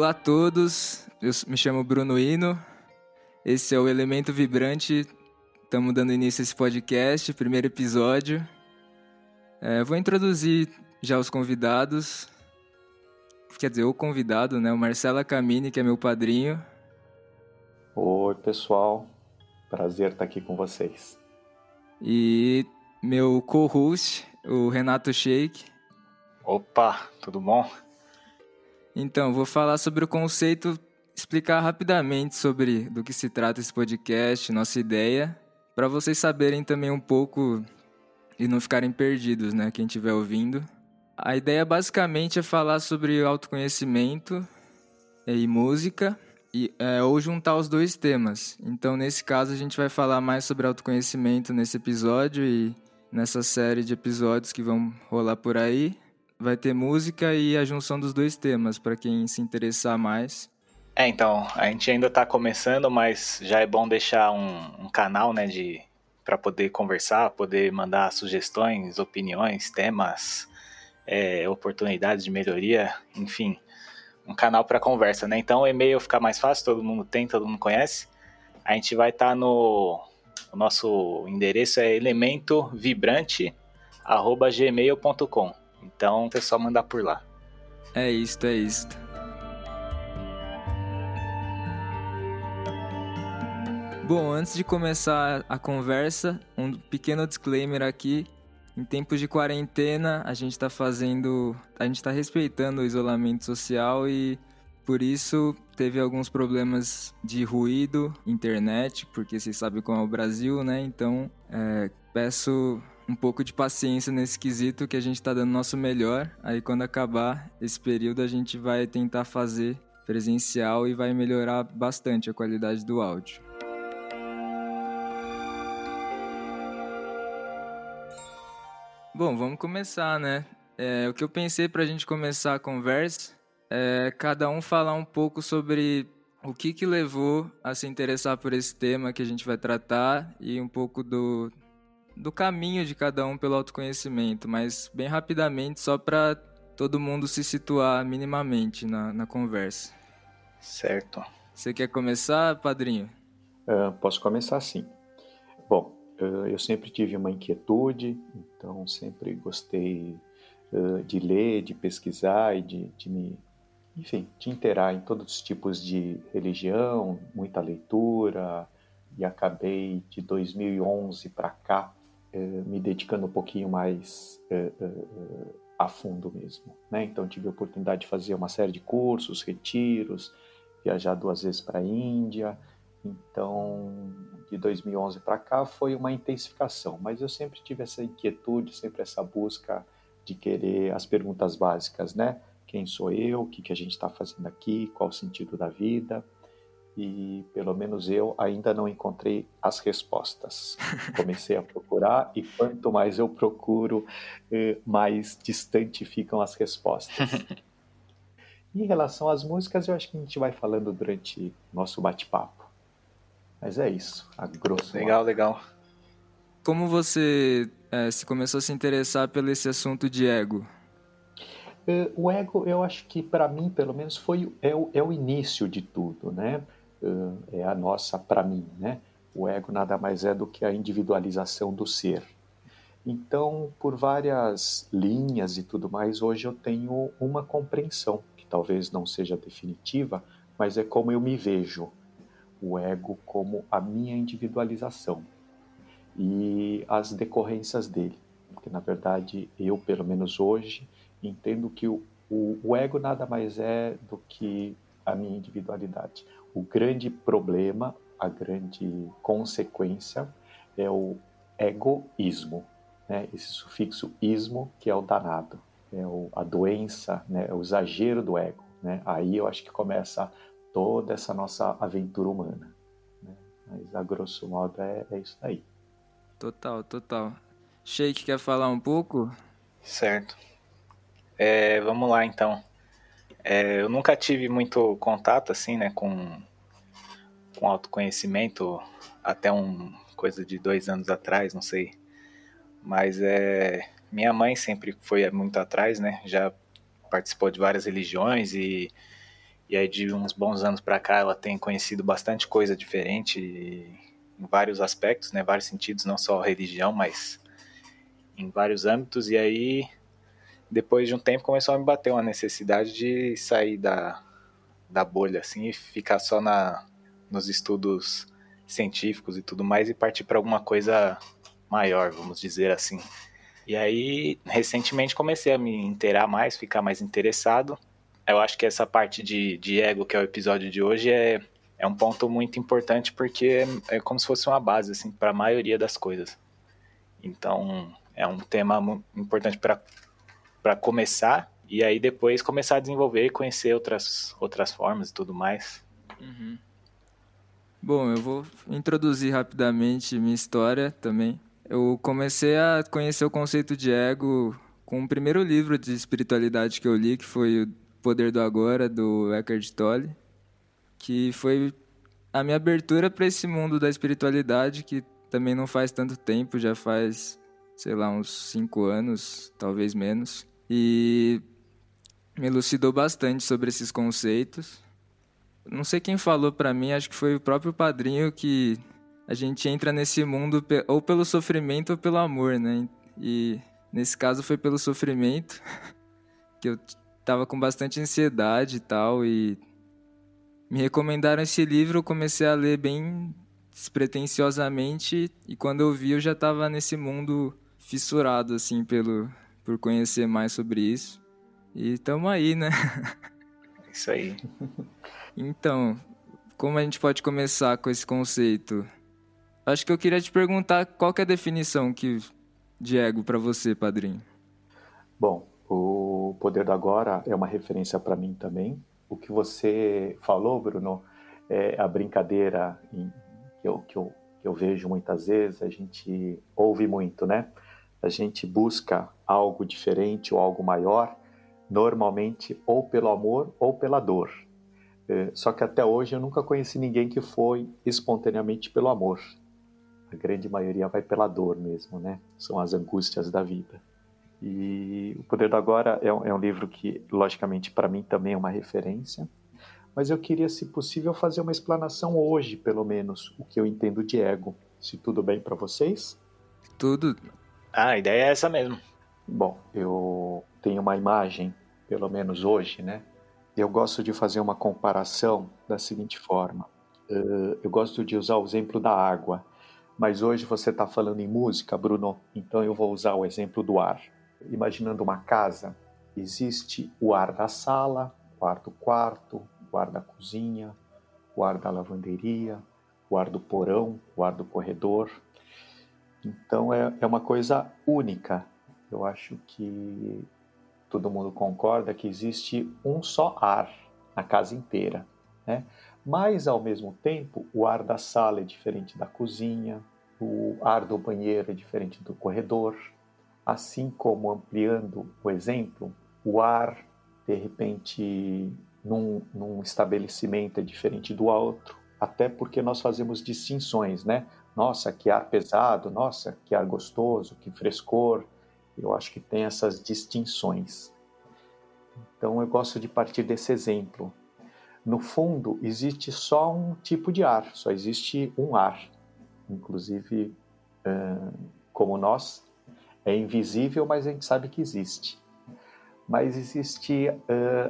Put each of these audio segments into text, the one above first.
Olá a todos, eu me chamo Bruno Hino, esse é o Elemento Vibrante, estamos dando início a esse podcast, primeiro episódio. É, vou introduzir já os convidados, quer dizer, o convidado, né, o Marcela Camini, que é meu padrinho. Oi pessoal, prazer estar aqui com vocês. E meu co-host, o Renato Sheik. Opa, tudo bom? Então, vou falar sobre o conceito, explicar rapidamente sobre do que se trata esse podcast, nossa ideia, para vocês saberem também um pouco e não ficarem perdidos, né, quem estiver ouvindo. A ideia basicamente é falar sobre autoconhecimento e música, e, é, ou juntar os dois temas. Então, nesse caso, a gente vai falar mais sobre autoconhecimento nesse episódio e nessa série de episódios que vão rolar por aí vai ter música e a junção dos dois temas, para quem se interessar mais. É, então, a gente ainda está começando, mas já é bom deixar um, um canal, né, de para poder conversar, poder mandar sugestões, opiniões, temas, é, oportunidades de melhoria, enfim, um canal para conversa, né? Então, o e-mail fica mais fácil, todo mundo tem, todo mundo conhece. A gente vai estar tá no o nosso endereço é elementovibrante@gmail.com. Então, é só mandar por lá. É isto, é isto. Bom, antes de começar a conversa, um pequeno disclaimer aqui. Em tempos de quarentena, a gente está fazendo. A gente está respeitando o isolamento social e por isso teve alguns problemas de ruído, internet, porque vocês sabem como é o Brasil, né? Então, é, peço um pouco de paciência nesse quesito que a gente está dando nosso melhor. Aí quando acabar esse período a gente vai tentar fazer presencial e vai melhorar bastante a qualidade do áudio. Bom, vamos começar, né? É, o que eu pensei para a gente começar a conversa é cada um falar um pouco sobre o que, que levou a se interessar por esse tema que a gente vai tratar e um pouco do, do caminho de cada um pelo autoconhecimento, mas bem rapidamente, só para todo mundo se situar minimamente na, na conversa. Certo. Você quer começar, padrinho? Uh, posso começar sim. Bom, uh, eu sempre tive uma inquietude, então sempre gostei uh, de ler, de pesquisar e de, de me, enfim, de interar em todos os tipos de religião, muita leitura, e acabei de 2011 para cá me dedicando um pouquinho mais eh, eh, a fundo mesmo. Né? Então tive a oportunidade de fazer uma série de cursos, retiros, viajar duas vezes para a Índia. Então, de 2011 para cá foi uma intensificação, mas eu sempre tive essa inquietude, sempre essa busca de querer as perguntas básicas, né? Quem sou eu? O que, que a gente está fazendo aqui? Qual o sentido da vida? E pelo menos eu ainda não encontrei as respostas. Comecei a procurar e quanto mais eu procuro, eh, mais distante ficam as respostas. em relação às músicas, eu acho que a gente vai falando durante nosso bate-papo. Mas é isso, a grosso Legal, modo. legal. Como você é, se começou a se interessar pelo esse assunto de ego? Uh, o ego, eu acho que para mim, pelo menos, foi é o, é o início de tudo, né? Uh, é a nossa para mim, né? O ego nada mais é do que a individualização do ser. Então, por várias linhas e tudo mais, hoje eu tenho uma compreensão, que talvez não seja definitiva, mas é como eu me vejo. O ego como a minha individualização e as decorrências dele. Porque, na verdade, eu, pelo menos hoje, entendo que o, o, o ego nada mais é do que a minha individualidade. O grande problema, a grande consequência é o egoísmo, né? esse sufixo ismo que é o danado, é o, a doença, né? é o exagero do ego. Né? Aí eu acho que começa toda essa nossa aventura humana. Né? Mas a grosso modo é, é isso aí. Total, total. Sheik quer falar um pouco? Certo. É, vamos lá então. É, eu nunca tive muito contato assim, né, com, com autoconhecimento até um coisa de dois anos atrás, não sei. Mas é minha mãe sempre foi muito atrás, né? Já participou de várias religiões e E aí de uns bons anos para cá ela tem conhecido bastante coisa diferente em vários aspectos, né, vários sentidos, não só religião, mas em vários âmbitos. E aí depois de um tempo começou a me bater uma necessidade de sair da, da bolha assim e ficar só na nos estudos científicos e tudo mais e partir para alguma coisa maior, vamos dizer assim. E aí, recentemente comecei a me inteirar mais, ficar mais interessado. Eu acho que essa parte de, de ego, que é o episódio de hoje, é, é um ponto muito importante porque é, é como se fosse uma base assim para a maioria das coisas. Então, é um tema importante para começar e aí depois começar a desenvolver e conhecer outras, outras formas e tudo mais. Uhum. Bom, eu vou introduzir rapidamente minha história também. Eu comecei a conhecer o conceito de ego com o primeiro livro de espiritualidade que eu li, que foi O Poder do Agora, do Eckhart Tolle, que foi a minha abertura para esse mundo da espiritualidade, que também não faz tanto tempo, já faz, sei lá, uns cinco anos, talvez menos. E me elucidou bastante sobre esses conceitos não sei quem falou para mim, acho que foi o próprio padrinho que a gente entra nesse mundo ou pelo sofrimento ou pelo amor, né? E nesse caso foi pelo sofrimento, que eu tava com bastante ansiedade e tal e me recomendaram esse livro, eu comecei a ler bem despretensiosamente e quando eu vi eu já tava nesse mundo fissurado assim pelo por conhecer mais sobre isso. E tamo aí, né? Isso aí. Então, como a gente pode começar com esse conceito? Acho que eu queria te perguntar qual é a definição que de ego para você, padrinho. Bom, o Poder do Agora é uma referência para mim também. O que você falou, Bruno, é a brincadeira que, eu, que, eu, que eu vejo muitas vezes, a gente ouve muito, né? A gente busca algo diferente ou algo maior, normalmente ou pelo amor ou pela dor. É, só que até hoje eu nunca conheci ninguém que foi espontaneamente pelo amor. A grande maioria vai pela dor mesmo, né? São as angústias da vida. E O Poder do Agora é um, é um livro que, logicamente, para mim também é uma referência. Mas eu queria, se possível, fazer uma explanação hoje, pelo menos, o que eu entendo de ego. Se tudo bem para vocês? Tudo. Ah, a ideia é essa mesmo. Bom, eu tenho uma imagem, pelo menos hoje, né? eu gosto de fazer uma comparação da seguinte forma. Uh, eu gosto de usar o exemplo da água, mas hoje você está falando em música, Bruno, então eu vou usar o exemplo do ar. Imaginando uma casa, existe o ar da sala, o ar do quarto, o ar da cozinha, o ar da lavanderia, o ar do porão, o ar do corredor. Então é, é uma coisa única. Eu acho que todo mundo concorda que existe um só ar na casa inteira, né? Mas ao mesmo tempo, o ar da sala é diferente da cozinha, o ar do banheiro é diferente do corredor, assim como ampliando o exemplo, o ar de repente num, num estabelecimento é diferente do outro, até porque nós fazemos distinções, né? Nossa, que ar pesado, nossa, que ar gostoso, que frescor, eu acho que tem essas distinções. Então eu gosto de partir desse exemplo. No fundo, existe só um tipo de ar, só existe um ar. Inclusive, como nós, é invisível, mas a gente sabe que existe. Mas existe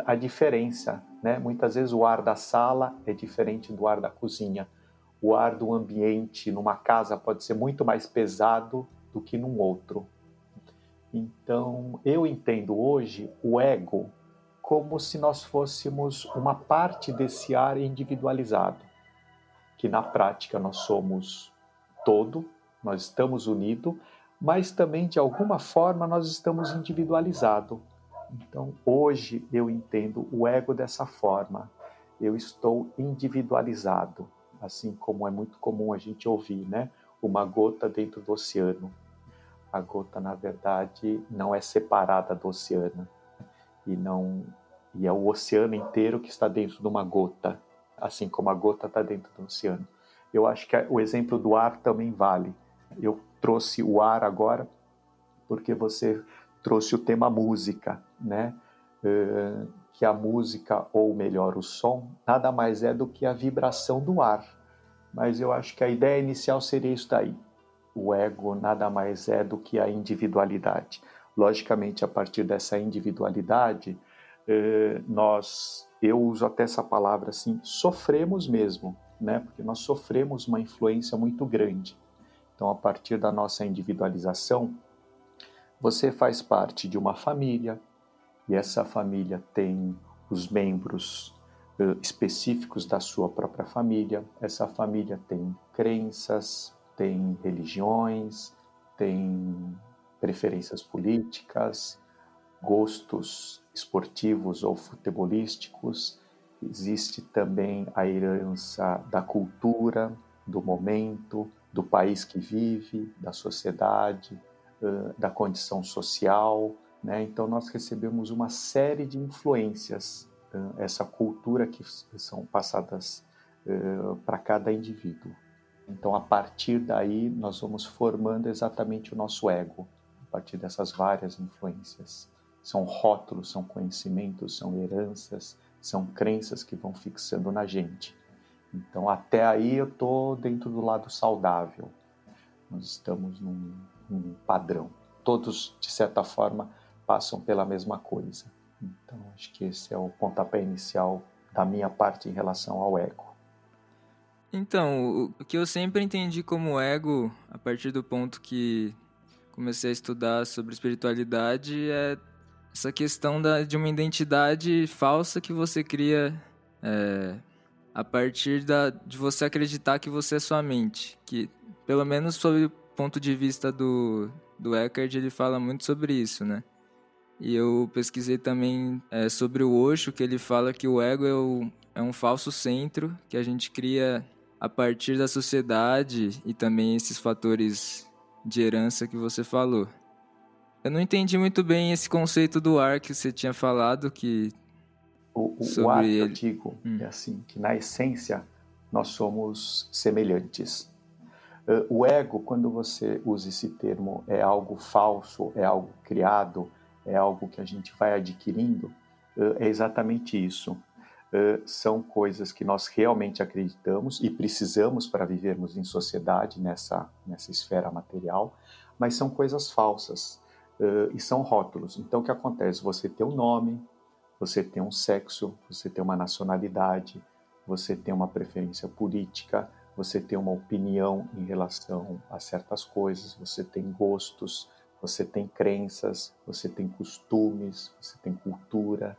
a diferença, né? Muitas vezes o ar da sala é diferente do ar da cozinha. O ar do ambiente numa casa pode ser muito mais pesado do que num outro. Então, eu entendo hoje o ego como se nós fôssemos uma parte desse ar individualizado, que na prática nós somos todo, nós estamos unidos, mas também de alguma forma nós estamos individualizados. Então, hoje eu entendo o ego dessa forma. Eu estou individualizado, assim como é muito comum a gente ouvir, né? Uma gota dentro do oceano a gota na verdade não é separada do oceano e não e é o oceano inteiro que está dentro de uma gota, assim como a gota está dentro do oceano. Eu acho que o exemplo do ar também vale. Eu trouxe o ar agora porque você trouxe o tema música, né? Que a música, ou melhor, o som, nada mais é do que a vibração do ar. Mas eu acho que a ideia inicial seria isso daí. O ego nada mais é do que a individualidade. Logicamente, a partir dessa individualidade, uh, nós, eu uso até essa palavra assim, sofremos mesmo, né? Porque nós sofremos uma influência muito grande. Então, a partir da nossa individualização, você faz parte de uma família e essa família tem os membros uh, específicos da sua própria família. Essa família tem crenças, tem religiões, tem preferências políticas, gostos esportivos ou futebolísticos. Existe também a herança da cultura, do momento, do país que vive, da sociedade, da condição social. Né? Então, nós recebemos uma série de influências, essa cultura que são passadas para cada indivíduo. Então, a partir daí, nós vamos formando exatamente o nosso ego, a partir dessas várias influências. São rótulos, são conhecimentos, são heranças, são crenças que vão fixando na gente. Então, até aí eu estou dentro do lado saudável. Nós estamos num, num, padrão. Todos, de certa forma, passam pela mesma coisa. Então, acho que esse é o pontapé inicial da minha parte em relação ao ego. Então, o que eu sempre entendi como ego, a partir do ponto que comecei a estudar sobre espiritualidade, é essa questão da, de uma identidade falsa que você cria é, a partir da, de você acreditar que você é sua mente. Que, pelo menos sob o ponto de vista do, do Eckhart, ele fala muito sobre isso, né? E eu pesquisei também é, sobre o Osho, que ele fala que o ego é, o, é um falso centro que a gente cria a partir da sociedade e também esses fatores de herança que você falou. Eu não entendi muito bem esse conceito do ar que você tinha falado, que o, o, o ar que eu digo hum. é assim, que na essência nós somos semelhantes. Uh, o ego, quando você usa esse termo, é algo falso, é algo criado, é algo que a gente vai adquirindo, é exatamente isso. São coisas que nós realmente acreditamos e precisamos para vivermos em sociedade nessa, nessa esfera material, mas são coisas falsas e são rótulos. Então, o que acontece? Você tem um nome, você tem um sexo, você tem uma nacionalidade, você tem uma preferência política, você tem uma opinião em relação a certas coisas, você tem gostos, você tem crenças, você tem costumes, você tem cultura,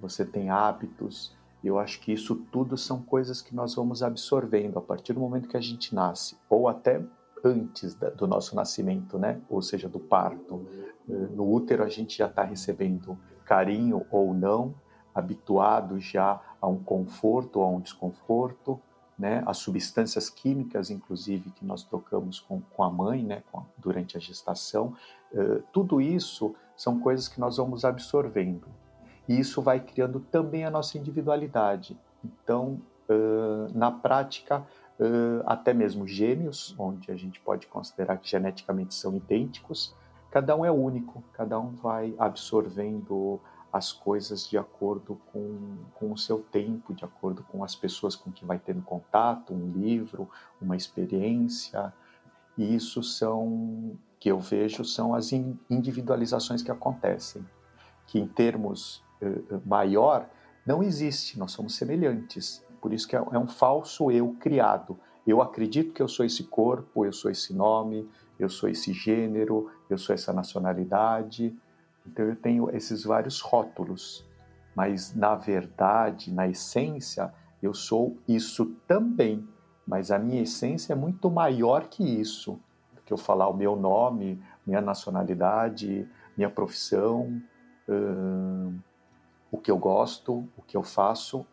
você tem hábitos. E eu acho que isso tudo são coisas que nós vamos absorvendo a partir do momento que a gente nasce, ou até antes do nosso nascimento, né? Ou seja, do parto. No útero a gente já está recebendo carinho ou não, habituado já a um conforto ou a um desconforto, né? As substâncias químicas, inclusive, que nós trocamos com, com a mãe, né? Com, durante a gestação, uh, tudo isso são coisas que nós vamos absorvendo. E isso vai criando também a nossa individualidade. Então, uh, na prática, uh, até mesmo gêmeos, onde a gente pode considerar que geneticamente são idênticos, cada um é único, cada um vai absorvendo as coisas de acordo com, com o seu tempo, de acordo com as pessoas com que vai tendo contato, um livro, uma experiência. E isso são, que eu vejo, são as individualizações que acontecem, que em termos uh, maior não existe, nós somos semelhantes. Por isso que é, é um falso eu criado. Eu acredito que eu sou esse corpo, eu sou esse nome, eu sou esse gênero, eu sou essa nacionalidade. Então eu tenho esses vários rótulos, mas na verdade, na essência, eu sou isso também. Mas a minha essência é muito maior que isso. Que eu falar o meu nome, minha nacionalidade, minha profissão, hum, o que eu gosto, o que eu faço,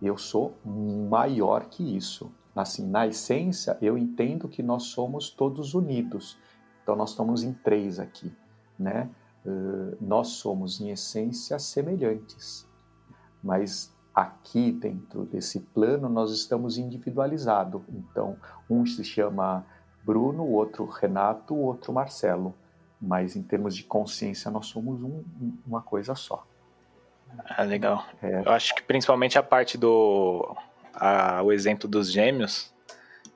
eu sou maior que isso assim, na essência, eu entendo que nós somos todos unidos. Então, nós estamos em três aqui, né? Uh, nós somos, em essência, semelhantes. Mas aqui, dentro desse plano, nós estamos individualizados. Então, um se chama Bruno, o outro Renato, o outro Marcelo. Mas, em termos de consciência, nós somos um, uma coisa só. Ah, legal. É. Eu acho que principalmente a parte do a, o exemplo dos gêmeos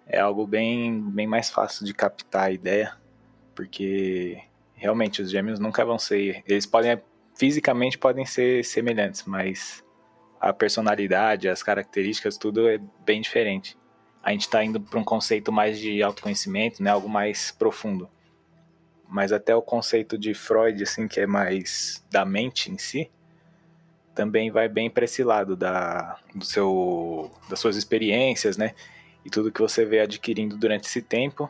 é algo bem, bem mais fácil de captar a ideia, porque realmente os gêmeos nunca vão ser. Eles podem, fisicamente, podem ser semelhantes, mas a personalidade, as características, tudo é bem diferente. A gente está indo para um conceito mais de autoconhecimento, né, algo mais profundo. Mas até o conceito de Freud, assim, que é mais da mente em si, também vai bem para esse lado da, do seu, das suas experiências, né? E tudo que você vê adquirindo durante esse tempo.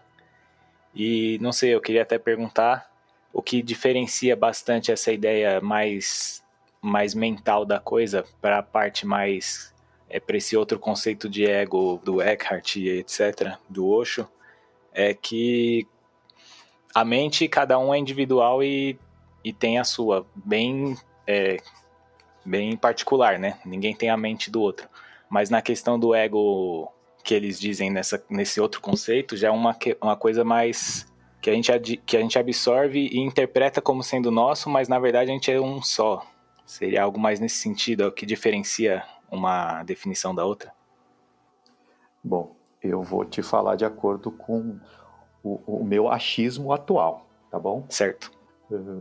E não sei, eu queria até perguntar o que diferencia bastante essa ideia mais, mais mental da coisa para a parte mais. É, para esse outro conceito de ego do Eckhart e etc., do Osho, é que a mente, cada um é individual e, e tem a sua, bem é, bem particular, né? Ninguém tem a mente do outro. Mas na questão do ego que eles dizem nessa, nesse outro conceito, já é uma, uma coisa mais que a, gente, que a gente absorve e interpreta como sendo nosso, mas na verdade a gente é um só. Seria algo mais nesse sentido, é o que diferencia uma definição da outra? Bom, eu vou te falar de acordo com o, o meu achismo atual, tá bom? Certo.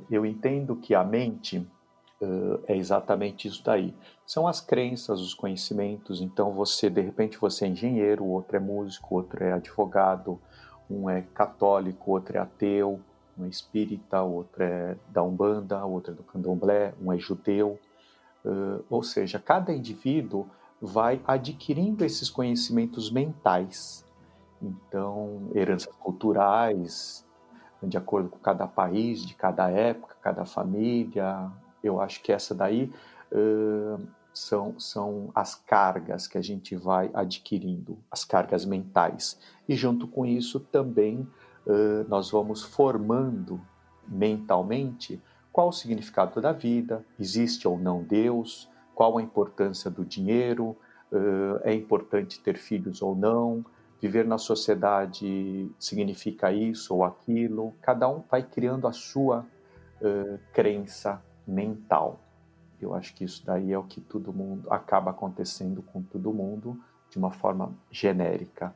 Eu entendo que a mente uh, é exatamente isso daí. São as crenças, os conhecimentos. Então você, de repente, você é engenheiro, o outro é músico, o outro é advogado, um é católico, outro é ateu, um é espírita, outro é da Umbanda, outro é do Candomblé, um é judeu. Uh, ou seja, cada indivíduo vai adquirindo esses conhecimentos mentais. Então, heranças culturais, de acordo com cada país, de cada época, cada família, eu acho que essa daí uh, são, são as cargas que a gente vai adquirindo, as cargas mentais. E junto com isso também uh, nós vamos formando mentalmente qual o significado da vida, existe ou não Deus, qual a importância do dinheiro, uh, é importante ter filhos ou não, viver na sociedade significa isso ou aquilo. Cada um vai criando a sua uh, crença mental. Eu acho que isso daí é o que todo mundo acaba acontecendo com todo mundo de uma forma genérica.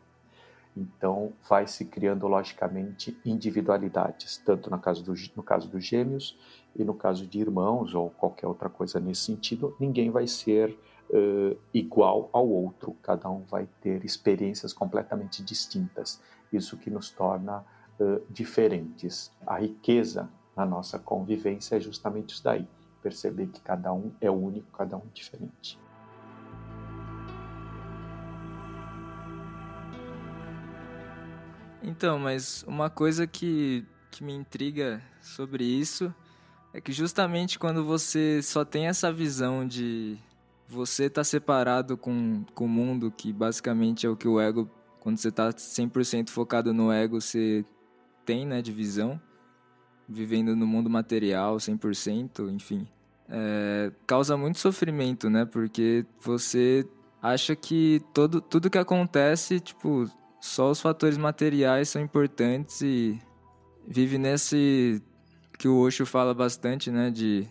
Então, vai se criando logicamente individualidades, tanto no caso, do, no caso dos gêmeos e no caso de irmãos ou qualquer outra coisa nesse sentido, ninguém vai ser uh, igual ao outro, cada um vai ter experiências completamente distintas. Isso que nos torna uh, diferentes. A riqueza na nossa convivência é justamente isso daí. Perceber que cada um é único, cada um diferente. Então, mas uma coisa que, que me intriga sobre isso é que justamente quando você só tem essa visão de você tá separado com, com o mundo, que basicamente é o que o ego, quando você está 100% focado no ego, você tem, né, de visão vivendo no mundo material 100%, enfim, é, causa muito sofrimento, né? Porque você acha que todo, tudo que acontece, tipo, só os fatores materiais são importantes e vive nesse que o Osho fala bastante, né? De,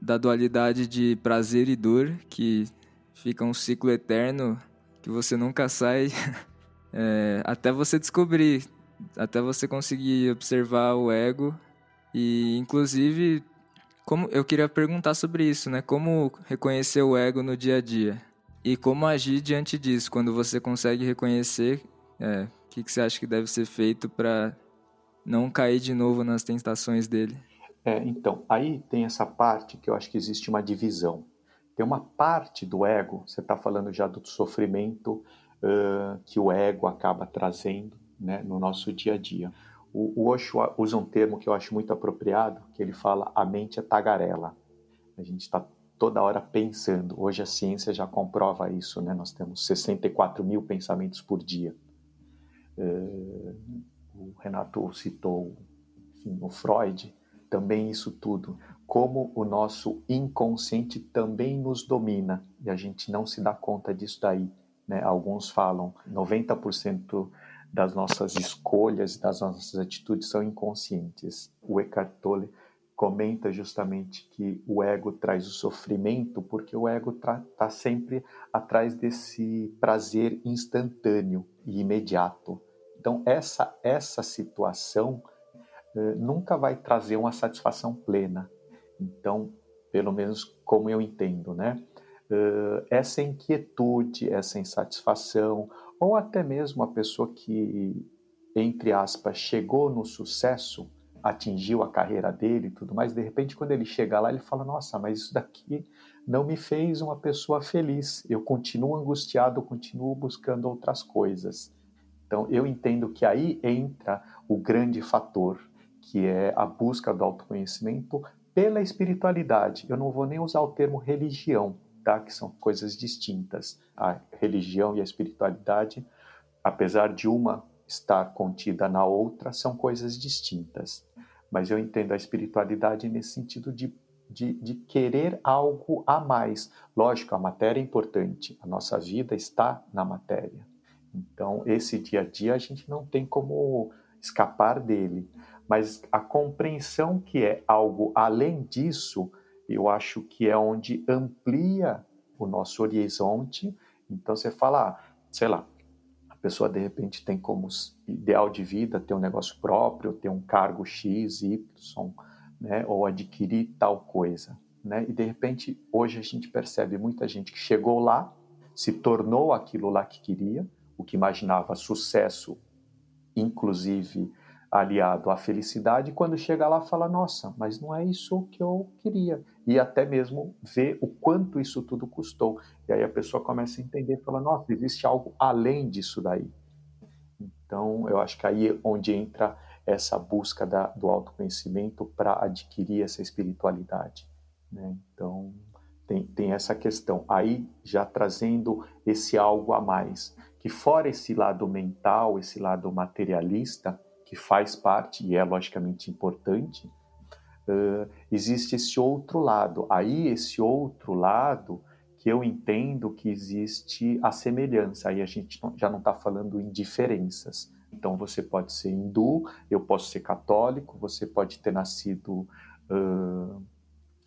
da dualidade de prazer e dor, que fica um ciclo eterno que você nunca sai é, até você descobrir, até você conseguir observar o ego e, inclusive, como eu queria perguntar sobre isso, né? Como reconhecer o ego no dia a dia? E como agir diante disso, quando você consegue reconhecer, é, o que, que você acha que deve ser feito para não cair de novo nas tentações dele? É, então, aí tem essa parte que eu acho que existe uma divisão. Tem uma parte do ego, você está falando já do sofrimento uh, que o ego acaba trazendo né, no nosso dia a dia. O, o Osho usa um termo que eu acho muito apropriado, que ele fala a mente é tagarela. A gente está toda hora pensando. Hoje a ciência já comprova isso, né? Nós temos 64 mil pensamentos por dia. Uh, o Renato citou enfim, o Freud, também isso tudo. Como o nosso inconsciente também nos domina e a gente não se dá conta disso daí. Né? Alguns falam 90% das nossas escolhas, das nossas atitudes são inconscientes. O Eckhart Tolle comenta justamente que o ego traz o sofrimento, porque o ego está sempre atrás desse prazer instantâneo e imediato. Então, essa, essa situação uh, nunca vai trazer uma satisfação plena. Então, pelo menos como eu entendo, né? Uh, essa inquietude, essa insatisfação, ou até mesmo a pessoa que, entre aspas, chegou no sucesso, atingiu a carreira dele e tudo mais, de repente quando ele chega lá, ele fala: "Nossa, mas isso daqui não me fez uma pessoa feliz. Eu continuo angustiado, continuo buscando outras coisas". Então, eu entendo que aí entra o grande fator, que é a busca do autoconhecimento pela espiritualidade. Eu não vou nem usar o termo religião, tá? Que são coisas distintas. A religião e a espiritualidade, apesar de uma estar contida na outra, são coisas distintas. Mas eu entendo a espiritualidade nesse sentido de, de, de, querer algo a mais. Lógico, a matéria é importante, a nossa vida está na matéria. Então, esse dia a dia a gente não tem como escapar dele. Mas a compreensão que é algo além disso, eu acho que é onde amplia o nosso horizonte. Então, você fala, ah, sei lá, pessoa de repente tem como ideal de vida ter um negócio próprio, ter um cargo X, Y, né, ou adquirir tal coisa. Né? E de repente, hoje a gente percebe muita gente que chegou lá, se tornou aquilo lá que queria, o que imaginava sucesso, inclusive aliado à felicidade, quando chega lá fala: Nossa, mas não é isso que eu queria. E até mesmo ver o quanto isso tudo custou. E aí a pessoa começa a entender, fala: Nossa, existe algo além disso daí. Então, eu acho que aí é onde entra essa busca da, do autoconhecimento para adquirir essa espiritualidade. Né? Então, tem, tem essa questão. Aí, já trazendo esse algo a mais, que fora esse lado mental, esse lado materialista, que faz parte e é logicamente importante, uh, existe esse outro lado. Aí, esse outro lado que eu entendo que existe a semelhança. Aí a gente já não está falando em diferenças. Então, você pode ser hindu, eu posso ser católico, você pode ter nascido uh,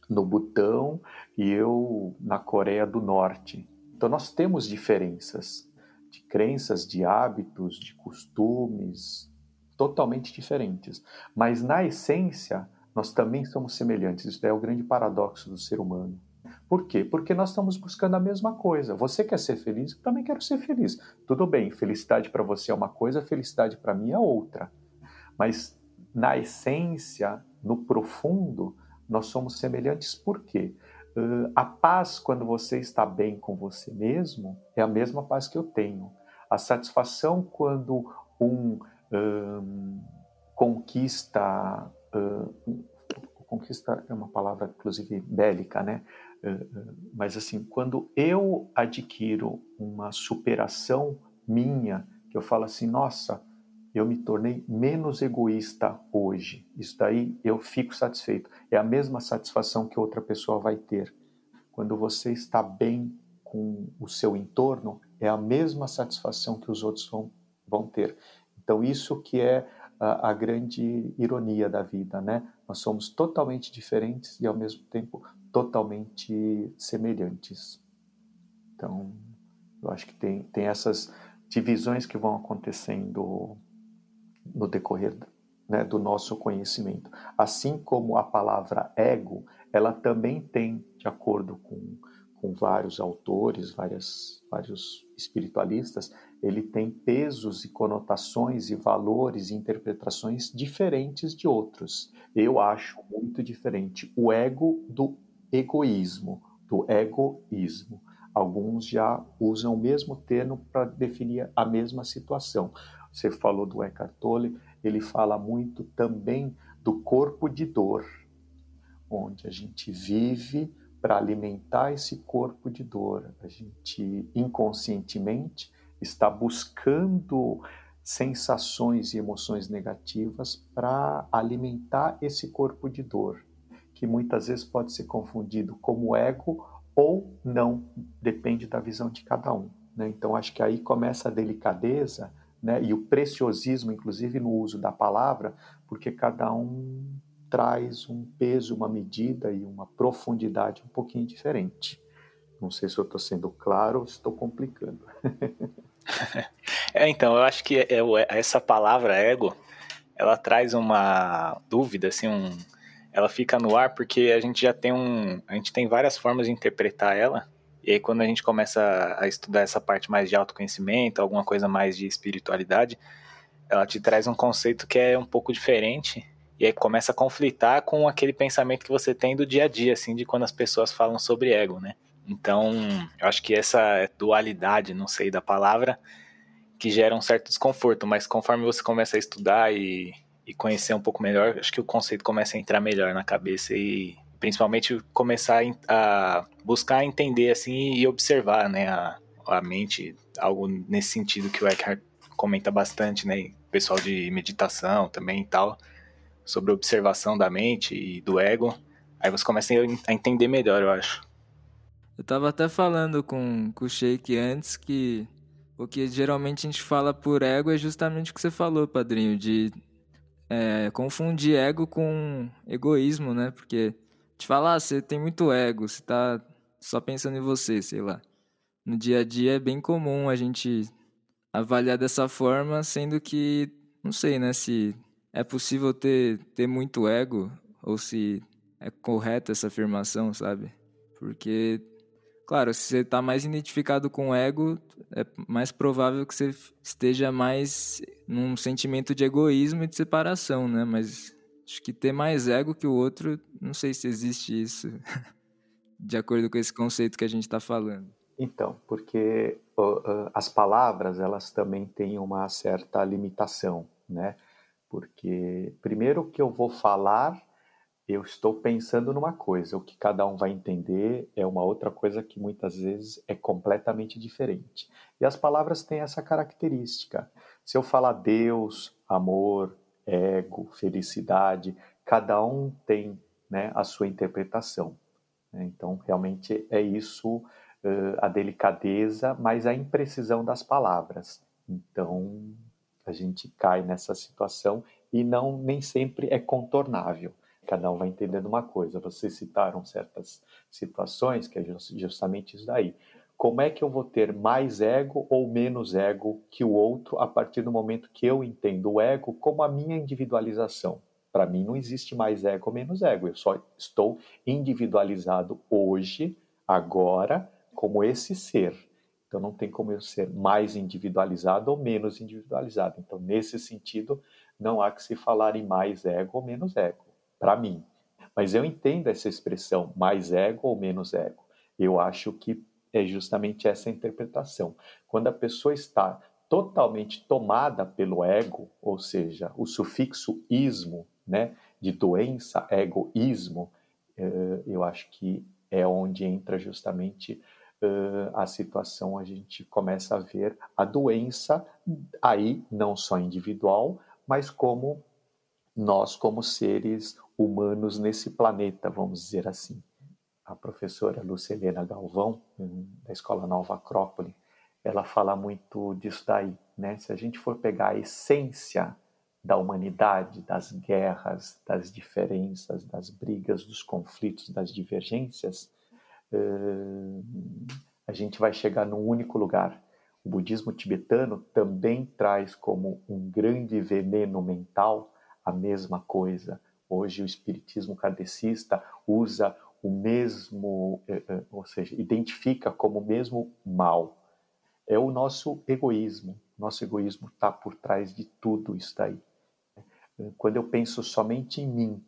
no Butão e eu na Coreia do Norte. Então, nós temos diferenças de crenças, de hábitos, de costumes, totalmente diferentes. Mas na essência, nós também somos semelhantes. Isso é o grande paradoxo do ser humano. Por quê? Porque nós estamos buscando a mesma coisa. Você quer ser feliz? Eu também quero ser feliz. Tudo bem, felicidade para você é uma coisa, felicidade para mim é outra. Mas na essência, no profundo, nós somos semelhantes por quê? Uh, a paz, quando você está bem com você mesmo, é a mesma paz que eu tenho. A satisfação, quando um conquista, uh, conquista é uma palavra inclusive bélica, né? Uh, mas assim, quando eu adquiro uma superação minha, que eu falo assim, nossa, eu me tornei menos egoísta hoje. Isso daí eu fico satisfeito. É a mesma satisfação que outra pessoa vai ter. Quando você está bem com o seu entorno, é a mesma satisfação que os outros vão, vão ter. Então, isso que é a, a, grande ironia da vida, né? Nós somos totalmente diferentes e, ao mesmo tempo, totalmente semelhantes. Então, eu acho que tem, tem essas divisões que vão acontecendo no decorrer né, do nosso conhecimento. Assim como a palavra ego, ela também tem, de acordo com, com vários autores, várias, vários espiritualistas, ele tem pesos e conotações e valores e interpretações diferentes de outros. Eu acho muito diferente o ego do egoísmo, do egoísmo. Alguns já usam o mesmo termo para definir a mesma situação. Você falou do Eckhart Tolle, ele fala muito também do corpo de dor, onde a gente vive para alimentar esse corpo de dor. A gente inconscientemente está buscando sensações e emoções negativas para alimentar esse corpo de dor, que muitas vezes pode ser confundido como ego ou não, depende da visão de cada um. Né? Então, acho que aí começa a delicadeza né? e o preciosismo, inclusive no uso da palavra, porque cada um traz um peso, uma medida e uma profundidade um pouquinho diferente. Não sei se eu estou sendo claro ou estou complicando. é, então, eu acho que é, é, essa palavra ego, ela traz uma dúvida, assim, um, ela fica no ar porque a gente já tem um, a gente tem várias formas de interpretar ela. E aí quando a gente começa a estudar essa parte mais de autoconhecimento, alguma coisa mais de espiritualidade, ela te traz um conceito que é um pouco diferente e aí começa a conflitar com aquele pensamento que você tem do dia a dia, assim, de quando as pessoas falam sobre ego, né? Então, eu acho que essa dualidade, não sei da palavra, que gera um certo desconforto, mas conforme você começa a estudar e, e conhecer um pouco melhor, acho que o conceito começa a entrar melhor na cabeça e principalmente começar a buscar entender assim e observar, né, a, a mente, algo nesse sentido que o Eckhart comenta bastante, né, pessoal de meditação também e tal, sobre observação da mente e do ego. Aí você começa a entender melhor, eu acho. Eu tava até falando com, com o Sheik antes que o que geralmente a gente fala por ego é justamente o que você falou, padrinho, de é, confundir ego com egoísmo, né? Porque te falar, ah, você tem muito ego, você tá só pensando em você, sei lá. No dia a dia é bem comum a gente avaliar dessa forma, sendo que, não sei, né, se é possível ter, ter muito ego ou se é correta essa afirmação, sabe? Porque, claro, se você está mais identificado com o ego, é mais provável que você esteja mais num sentimento de egoísmo e de separação, né? Mas acho que ter mais ego que o outro, não sei se existe isso, de acordo com esse conceito que a gente está falando. Então, porque uh, uh, as palavras, elas também têm uma certa limitação, né? Porque primeiro que eu vou falar, eu estou pensando numa coisa, o que cada um vai entender é uma outra coisa que muitas vezes é completamente diferente. E as palavras têm essa característica. Se eu falar Deus, amor, ego, felicidade, cada um tem né, a sua interpretação. Né? Então, realmente é isso a delicadeza, mas a imprecisão das palavras. Então, a gente cai nessa situação e não nem sempre é contornável. Cada um vai entendendo uma coisa. Vocês citaram certas situações que é justamente isso daí. Como é que eu vou ter mais ego ou menos ego que o outro a partir do momento que eu entendo o ego como a minha individualização? Para mim não existe mais ego ou menos ego. Eu só estou individualizado hoje, agora, como esse ser. Então não tem como eu ser mais individualizado ou menos individualizado. Então, nesse sentido, não há que se falar em mais ego ou menos ego, para mim. Mas eu entendo essa expressão mais ego ou menos ego. Eu acho que é justamente essa interpretação. Quando a pessoa está totalmente tomada pelo ego, ou seja, o sufixo ismo, né, de doença, egoísmo, eh, eu acho que é onde entra justamente a situação, a gente começa a ver a doença aí, não só individual, mas como nós, como seres humanos nesse planeta, vamos dizer assim. A professora Lucelena Galvão, da Escola Nova Acrópole, ela fala muito disso daí, né? Se a gente for pegar a essência da humanidade, das guerras, das diferenças, das brigas, dos conflitos, das divergências, a gente vai chegar num único lugar. O budismo tibetano também traz como um grande veneno mental a mesma coisa. Hoje o espiritismo kardecista usa o mesmo, eh, eh, ou seja, identifica como o mesmo mal. É o nosso egoísmo. Nosso egoísmo está por trás de tudo isso daí. Quando eu penso somente em mim,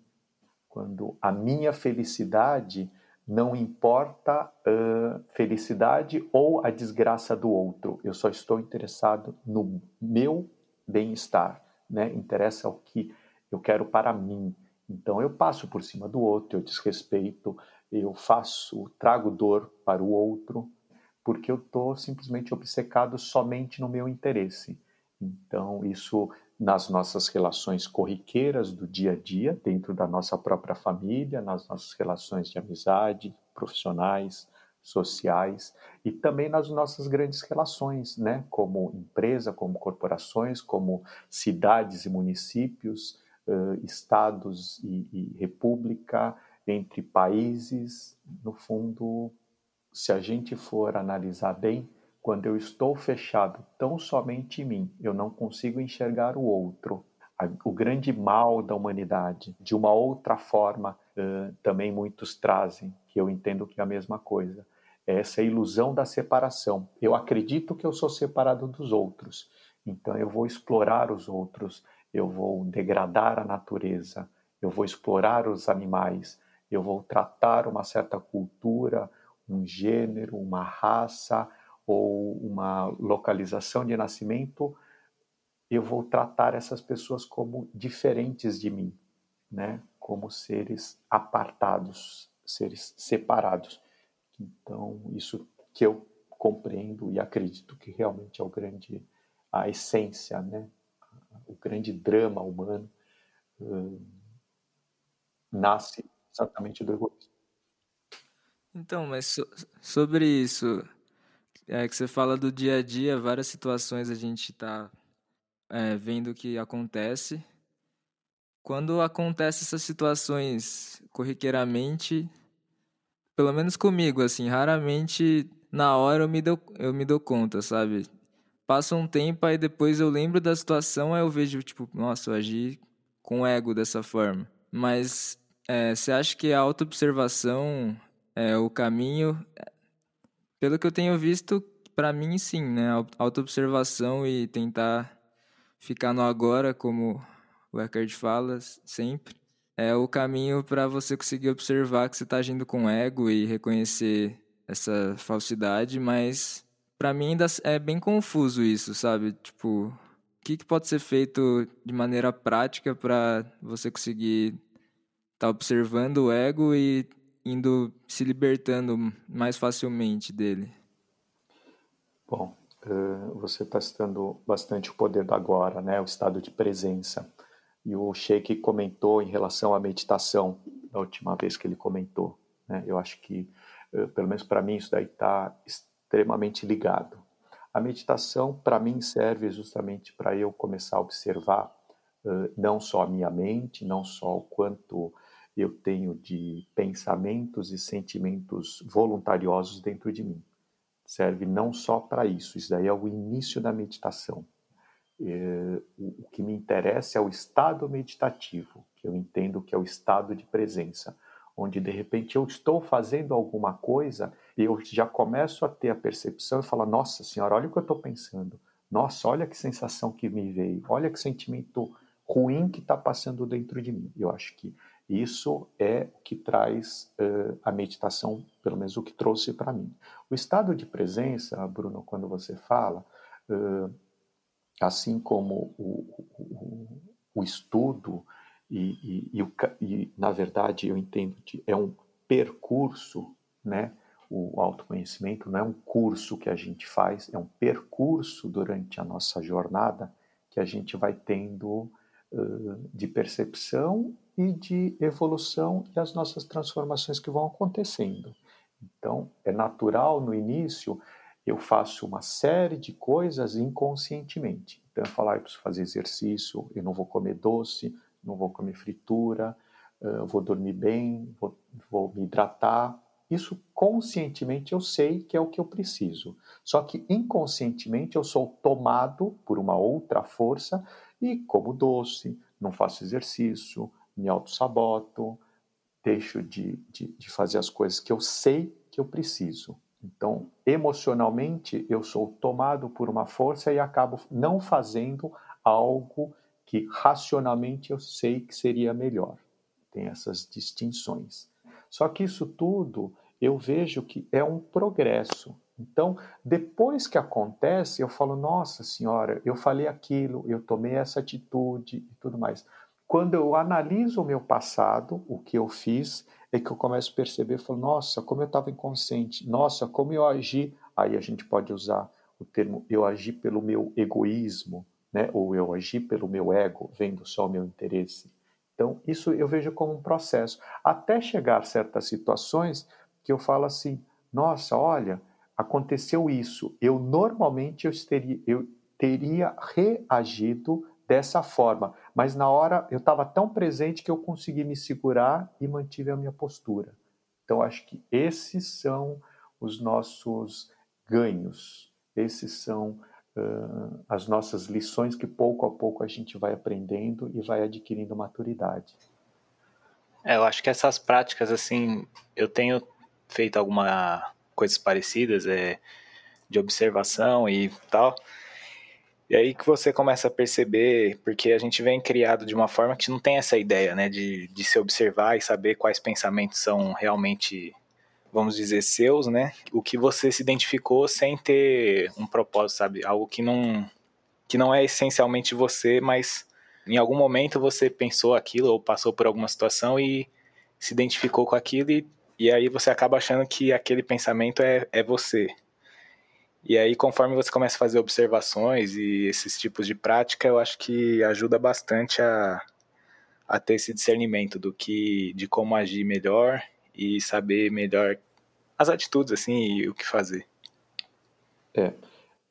quando a minha felicidade não importa a felicidade ou a desgraça do outro, eu só estou interessado no meu bem-estar, né? Interessa o que eu quero para mim. Então eu passo por cima do outro, eu desrespeito, eu faço, trago dor para o outro, porque eu estou simplesmente obcecado somente no meu interesse. Então isso nas nossas relações corriqueiras do dia a dia, dentro da nossa própria família, nas nossas relações de amizade, profissionais, sociais e também nas nossas grandes relações, né, como empresa, como corporações, como cidades e municípios, uh, estados e, e república, entre países. No fundo, se a gente for analisar bem, quando eu estou fechado tão somente em mim, eu não consigo enxergar o outro. O grande mal da humanidade, de uma outra forma, também muitos trazem, que eu entendo que é a mesma coisa. É essa ilusão da separação. Eu acredito que eu sou separado dos outros, então eu vou explorar os outros, eu vou degradar a natureza, eu vou explorar os animais, eu vou tratar uma certa cultura, um gênero, uma raça ou uma localização de nascimento, eu vou tratar essas pessoas como diferentes de mim, né? Como seres apartados, seres separados. Então, isso que eu compreendo e acredito que realmente é o grande a essência, né? O grande drama humano uh, nasce exatamente do egoísmo. Então, mas so, sobre isso, é que você fala do dia a dia, várias situações a gente está é, vendo que acontece. Quando acontece essas situações corriqueiramente, pelo menos comigo, assim, raramente na hora eu me dou, eu me dou conta, sabe? Passa um tempo, aí depois eu lembro da situação, aí eu vejo, tipo, nossa, eu agi com ego dessa forma. Mas é, você acha que a autoobservação é o caminho? Pelo que eu tenho visto, para mim sim, né? Autoobservação e tentar ficar no agora, como o Eckhart fala sempre, é o caminho para você conseguir observar que você está agindo com ego e reconhecer essa falsidade, mas para mim ainda é bem confuso isso, sabe? Tipo, o que, que pode ser feito de maneira prática para você conseguir tá observando o ego e indo se libertando mais facilmente dele? Bom, uh, você está citando bastante o poder do agora, né? O estado de presença. E o Sheik comentou em relação à meditação, na última vez que ele comentou. Né? Eu acho que, uh, pelo menos para mim, isso daí está extremamente ligado. A meditação, para mim, serve justamente para eu começar a observar uh, não só a minha mente, não só o quanto eu tenho de pensamentos e sentimentos voluntariosos dentro de mim. Serve não só para isso, isso daí é o início da meditação. É, o que me interessa é o estado meditativo, que eu entendo que é o estado de presença, onde de repente eu estou fazendo alguma coisa e eu já começo a ter a percepção e falar: Nossa Senhora, olha o que eu estou pensando. Nossa, olha que sensação que me veio. Olha que sentimento ruim que está passando dentro de mim. Eu acho que isso é o que traz uh, a meditação, pelo menos o que trouxe para mim. O estado de presença, Bruno, quando você fala, uh, assim como o, o, o estudo, e, e, e, e, na verdade eu entendo que é um percurso, né? O autoconhecimento não é um curso que a gente faz, é um percurso durante a nossa jornada que a gente vai tendo uh, de percepção e de evolução e as nossas transformações que vão acontecendo. Então, é natural no início eu faço uma série de coisas inconscientemente. Então, eu falar, ah, eu preciso fazer exercício, eu não vou comer doce, não vou comer fritura, vou dormir bem, vou, vou me hidratar. Isso conscientemente eu sei que é o que eu preciso. Só que inconscientemente eu sou tomado por uma outra força e como doce, não faço exercício, me auto-saboto, deixo de, de, de fazer as coisas que eu sei que eu preciso. Então, emocionalmente, eu sou tomado por uma força e acabo não fazendo algo que racionalmente eu sei que seria melhor. Tem essas distinções. Só que isso tudo eu vejo que é um progresso. Então, depois que acontece, eu falo: Nossa Senhora, eu falei aquilo, eu tomei essa atitude e tudo mais. Quando eu analiso o meu passado, o que eu fiz, é que eu começo a perceber, falo, nossa, como eu estava inconsciente, nossa, como eu agi. Aí a gente pode usar o termo eu agi pelo meu egoísmo, né? ou eu agi pelo meu ego, vendo só o meu interesse. Então, isso eu vejo como um processo. Até chegar a certas situações que eu falo assim, nossa, olha, aconteceu isso. Eu normalmente eu teria, eu teria reagido dessa forma, mas na hora eu estava tão presente que eu consegui me segurar e mantive a minha postura. Então, acho que esses são os nossos ganhos, esses são uh, as nossas lições que pouco a pouco a gente vai aprendendo e vai adquirindo maturidade. É, eu acho que essas práticas, assim, eu tenho feito alguma coisas parecidas, é, de observação e tal. E aí que você começa a perceber, porque a gente vem criado de uma forma que não tem essa ideia, né, de, de se observar e saber quais pensamentos são realmente, vamos dizer, seus, né? O que você se identificou sem ter um propósito, sabe? Algo que não, que não é essencialmente você, mas em algum momento você pensou aquilo ou passou por alguma situação e se identificou com aquilo e, e aí você acaba achando que aquele pensamento é, é você. E aí, conforme você começa a fazer observações e esses tipos de prática, eu acho que ajuda bastante a, a ter esse discernimento do que, de como agir melhor e saber melhor as atitudes assim e o que fazer. É,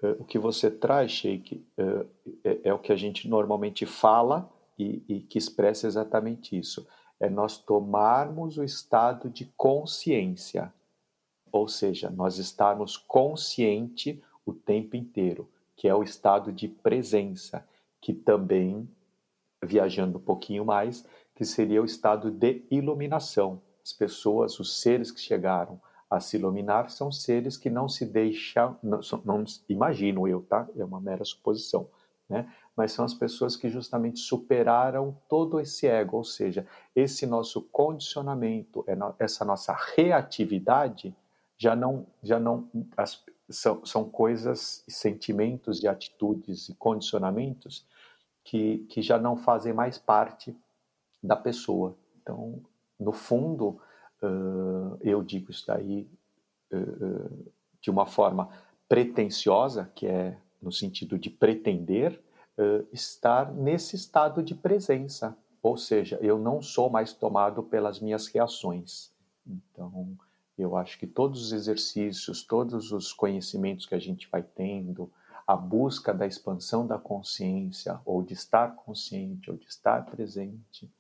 é o que você traz, Sheik, é, é, é, o que a gente normalmente fala e, e que expressa exatamente isso. É nós tomarmos o estado de consciência ou seja, nós estarmos consciente o tempo inteiro, que é o estado de presença, que também, viajando um pouquinho mais, que seria o estado de iluminação. As pessoas, os seres que chegaram a se iluminar são seres que não se deixam, não, não imagino eu, tá? É uma mera suposição, né? Mas são as pessoas que justamente superaram todo esse ego, ou seja, esse nosso condicionamento, é essa nossa reatividade, já não, já não as, são, são coisas, sentimentos e atitudes e condicionamentos que, que já não fazem mais parte da pessoa. Então, no fundo, uh, eu digo isso daí uh, de uma forma pretensiosa, que é no sentido de pretender uh, estar nesse estado de presença, ou seja, eu não sou mais tomado pelas minhas reações. Então, eu acho que todos os exercícios, todos os conhecimentos que a gente vai tendo, a busca da expansão da consciência, ou de estar consciente, ou de estar presente,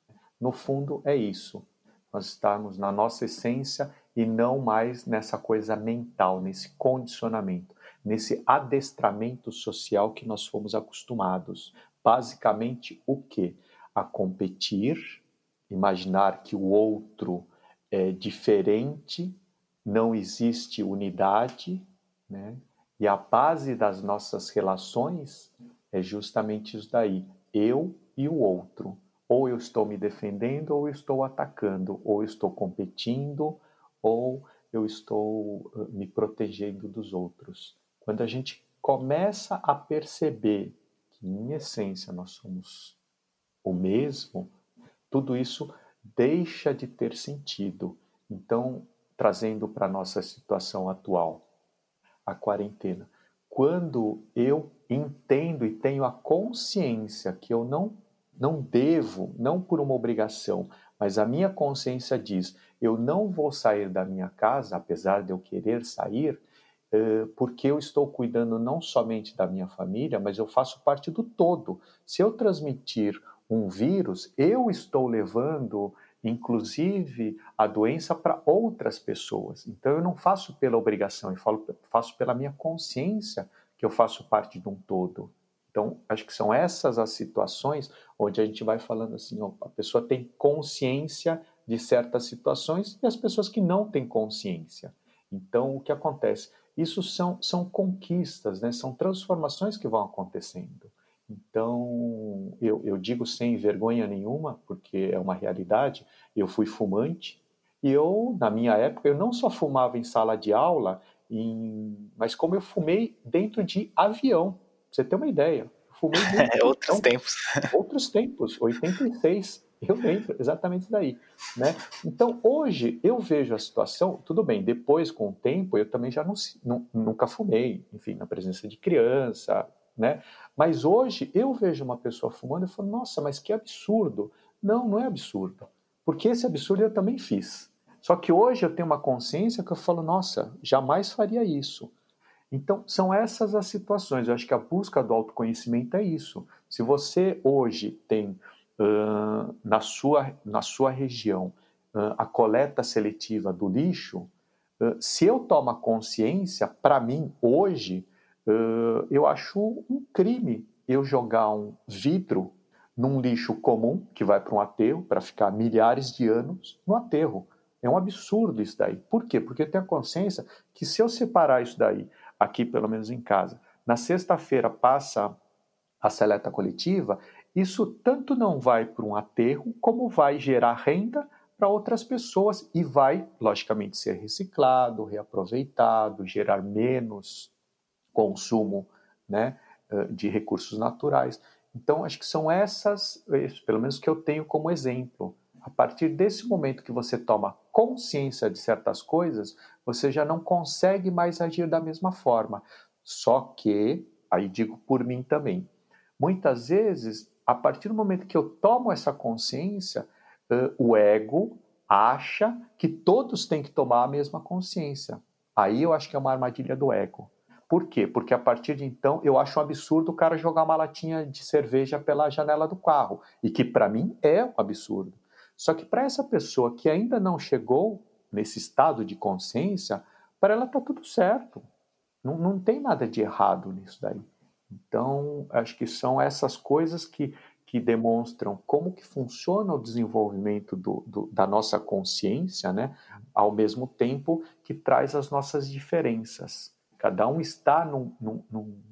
no fundo é isso. Nós estarmos na nossa essência e não mais nessa coisa mental, nesse condicionamento, nesse adestramento social que nós fomos acostumados. Basicamente, o que? A competir, imaginar que o outro é diferente não existe unidade, né? E a base das nossas relações é justamente isso daí, eu e o outro. Ou eu estou me defendendo, ou eu estou atacando, ou eu estou competindo, ou eu estou me protegendo dos outros. Quando a gente começa a perceber que, em essência, nós somos o mesmo, tudo isso deixa de ter sentido. Então, trazendo para a nossa situação atual, a quarentena. Quando eu entendo e tenho a consciência que eu não, não devo, não por uma obrigação, mas a minha consciência diz: eu não vou sair da minha casa, apesar de eu querer sair, eh, porque eu estou cuidando não somente da minha família, mas eu faço parte do todo. Se eu transmitir um vírus, eu estou levando inclusive a doença para outras pessoas. Então eu não faço pela obrigação, eu falo, faço pela minha consciência que eu faço parte de um todo. Então acho que são essas as situações onde a gente vai falando assim, ó, a pessoa tem consciência de certas situações e as pessoas que não têm consciência. Então o que acontece? Isso são, são conquistas, né? são transformações que vão acontecendo. Então, eu, eu digo sem vergonha nenhuma, porque é uma realidade, eu fui fumante, e eu, na minha época, eu não só fumava em sala de aula, em... mas como eu fumei dentro de avião, pra você ter uma ideia. Fumei dentro, é, outros tempos. Outros tempos, 86, eu lembro exatamente isso daí, né? Então, hoje, eu vejo a situação, tudo bem, depois, com o tempo, eu também já não, não, nunca fumei, enfim, na presença de criança, né? Mas hoje eu vejo uma pessoa fumando e falo, nossa, mas que absurdo. Não, não é absurdo. Porque esse absurdo eu também fiz. Só que hoje eu tenho uma consciência que eu falo, nossa, jamais faria isso. Então, são essas as situações. Eu acho que a busca do autoconhecimento é isso. Se você hoje tem uh, na, sua, na sua região uh, a coleta seletiva do lixo, uh, se eu tomo consciência, para mim, hoje, eu acho um crime eu jogar um vidro num lixo comum, que vai para um aterro, para ficar milhares de anos no aterro. É um absurdo isso daí. Por quê? Porque eu tenho a consciência que se eu separar isso daí, aqui pelo menos em casa, na sexta-feira passa a seleta coletiva, isso tanto não vai para um aterro, como vai gerar renda para outras pessoas e vai, logicamente, ser reciclado, reaproveitado, gerar menos consumo né, de recursos naturais. Então, acho que são essas, pelo menos que eu tenho como exemplo. A partir desse momento que você toma consciência de certas coisas, você já não consegue mais agir da mesma forma. Só que, aí digo por mim também, muitas vezes, a partir do momento que eu tomo essa consciência, o ego acha que todos têm que tomar a mesma consciência. Aí eu acho que é uma armadilha do ego. Por quê? Porque a partir de então eu acho um absurdo o cara jogar uma latinha de cerveja pela janela do carro. E que para mim é um absurdo. Só que para essa pessoa que ainda não chegou nesse estado de consciência, para ela está tudo certo. Não, não tem nada de errado nisso daí. Então, acho que são essas coisas que, que demonstram como que funciona o desenvolvimento do, do, da nossa consciência, né? ao mesmo tempo que traz as nossas diferenças. Cada um está num, num, num,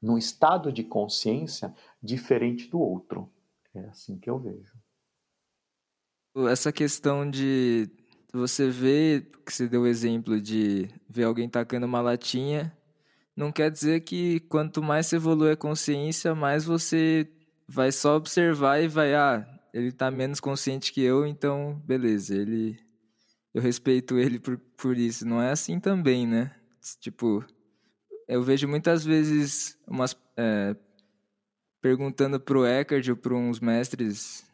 num estado de consciência diferente do outro. É assim que eu vejo. Essa questão de você ver, que você deu o exemplo de ver alguém tacando uma latinha, não quer dizer que quanto mais você evolui a consciência, mais você vai só observar e vai, ah, ele tá menos consciente que eu, então beleza, ele eu respeito ele por, por isso. Não é assim também, né? Tipo, eu vejo muitas vezes umas é, perguntando pro Eckhart ou para uns mestres,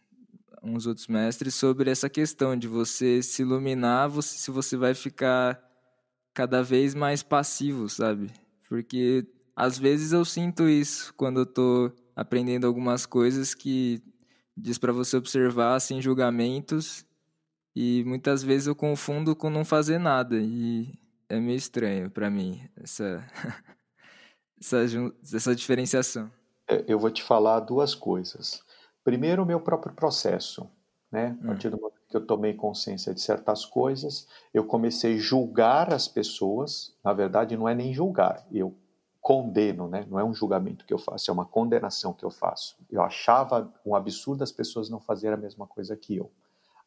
uns outros mestres sobre essa questão de você se iluminar, você, se você vai ficar cada vez mais passivo, sabe? Porque às vezes eu sinto isso quando eu tô aprendendo algumas coisas que diz para você observar sem julgamentos e muitas vezes eu confundo com não fazer nada e é meio estranho para mim essa, essa, essa diferenciação. É, eu vou te falar duas coisas. Primeiro, o meu próprio processo. Né? A hum. partir do momento que eu tomei consciência de certas coisas, eu comecei a julgar as pessoas. Na verdade, não é nem julgar, eu condeno, né? não é um julgamento que eu faço, é uma condenação que eu faço. Eu achava um absurdo as pessoas não fazerem a mesma coisa que eu.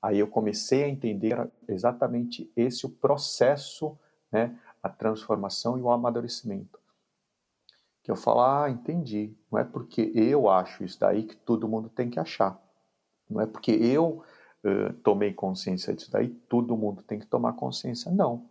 Aí eu comecei a entender exatamente esse o processo né, a transformação e o amadurecimento. Que eu falo, ah, entendi. Não é porque eu acho isso daí que todo mundo tem que achar. Não é porque eu uh, tomei consciência disso daí, todo mundo tem que tomar consciência. Não.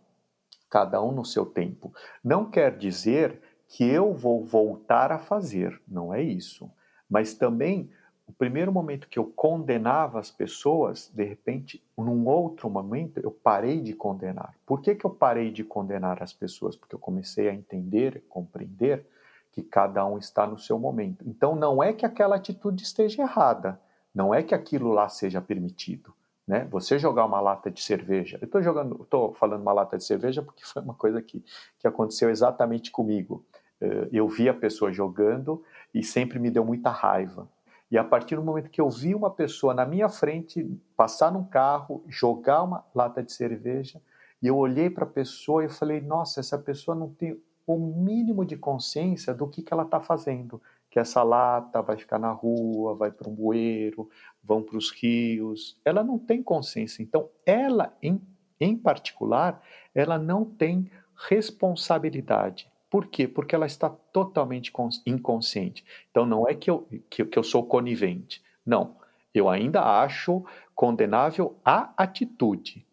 Cada um no seu tempo. Não quer dizer que eu vou voltar a fazer. Não é isso. Mas também o primeiro momento que eu condenava as pessoas, de repente, num outro momento, eu parei de condenar. Por que, que eu parei de condenar as pessoas? Porque eu comecei a entender, compreender que cada um está no seu momento. Então, não é que aquela atitude esteja errada, não é que aquilo lá seja permitido. Né? Você jogar uma lata de cerveja, eu estou jogando, estou falando uma lata de cerveja porque foi uma coisa que, que aconteceu exatamente comigo. Eh, eu vi a pessoa jogando e sempre me deu muita raiva e a partir do momento que eu vi uma pessoa na minha frente passar num carro, jogar uma lata de cerveja, e eu olhei para a pessoa e falei: nossa, essa pessoa não tem o mínimo de consciência do que, que ela está fazendo. Que essa lata vai ficar na rua, vai para um bueiro, vão para os rios. Ela não tem consciência. Então, ela, em, em particular, ela não tem responsabilidade. Por quê? Porque ela está totalmente inconsciente. Então não é que eu, que, que eu sou conivente. Não. Eu ainda acho condenável a atitude,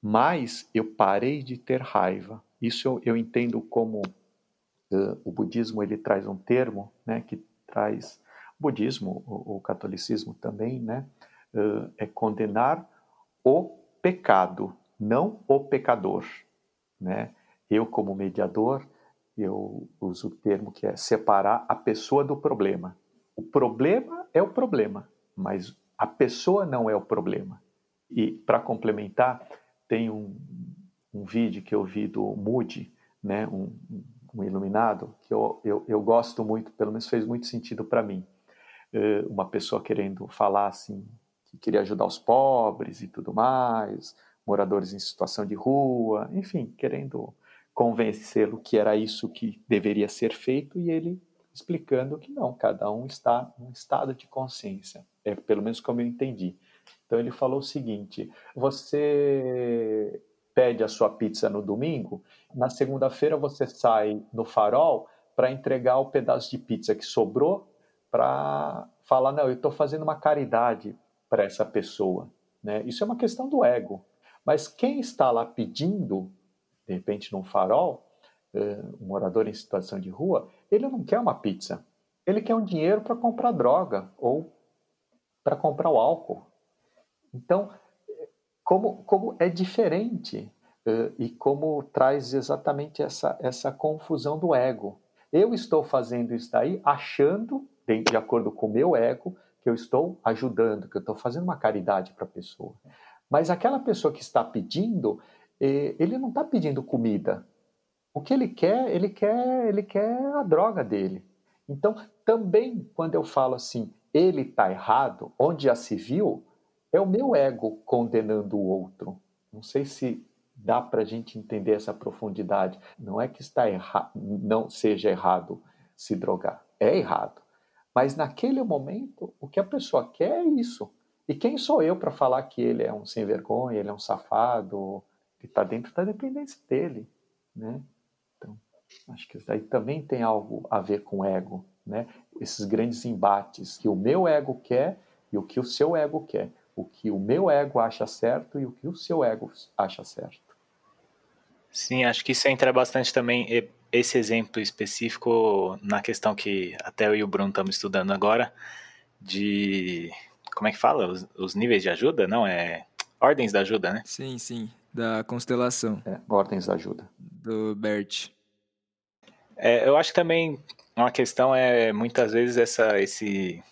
mas eu parei de ter raiva. Isso eu, eu entendo como uh, o budismo ele traz um termo, né, que traz budismo, o, o catolicismo também, né, uh, é condenar o pecado, não o pecador, né? Eu como mediador eu uso o termo que é separar a pessoa do problema. O problema é o problema, mas A pessoa não é o problema. E, para complementar, tem um, um vídeo que eu vi do Moody, né, um, um iluminado, que eu, eu, eu, gosto muito, pelo menos fez muito sentido para mim. Uh, uma pessoa querendo falar assim, que queria ajudar os pobres e tudo mais, moradores em situação de rua, enfim, querendo convencê-lo que era isso que deveria ser feito e ele explicando que não, cada um está num estado de consciência, é pelo menos como eu entendi. Então ele falou o seguinte: você pede a sua pizza no domingo, na segunda-feira você sai no farol para entregar o pedaço de pizza que sobrou para falar, não, eu estou fazendo uma caridade para essa pessoa. Né? Isso é uma questão do ego. Mas quem está lá pedindo, de repente num farol, eh, um morador em situação de rua, ele não quer uma pizza. Ele quer um dinheiro para comprar droga ou para comprar o álcool. Então, como, como é diferente uh, e como traz exatamente essa, essa confusão do ego. Eu estou fazendo isso daí achando, de, de acordo com o meu ego, que eu estou ajudando, que eu estou fazendo uma caridade para a pessoa. Mas aquela pessoa que está pedindo, eh, ele não está pedindo comida. O que ele quer, ele quer, ele quer a droga dele. Então, também quando eu falo assim, ele está errado, onde já se viu, é o meu ego condenando o outro. Não sei se dá para a gente entender essa profundidade. Não é que está erra não seja errado se drogar, é errado. Mas naquele momento, o que a pessoa quer é isso. E quem sou eu para falar que ele é um sem vergonha, ele é um safado, que está dentro da dependência dele, né? Então, acho que isso daí também tem algo a ver com ego, né? Esses grandes embates que o meu ego quer e o que o seu ego quer o que o meu ego acha certo e o que o seu ego acha certo. Sim, acho que isso entra bastante também, esse exemplo específico, na questão que até eu e o Bruno estamos estudando agora, de. Como é que fala? Os, os níveis de ajuda? Não, é. Ordens da ajuda, né? Sim, sim. Da constelação. É, ordens da ajuda. Do Bert. É, eu acho que também uma questão é muitas vezes essa, esse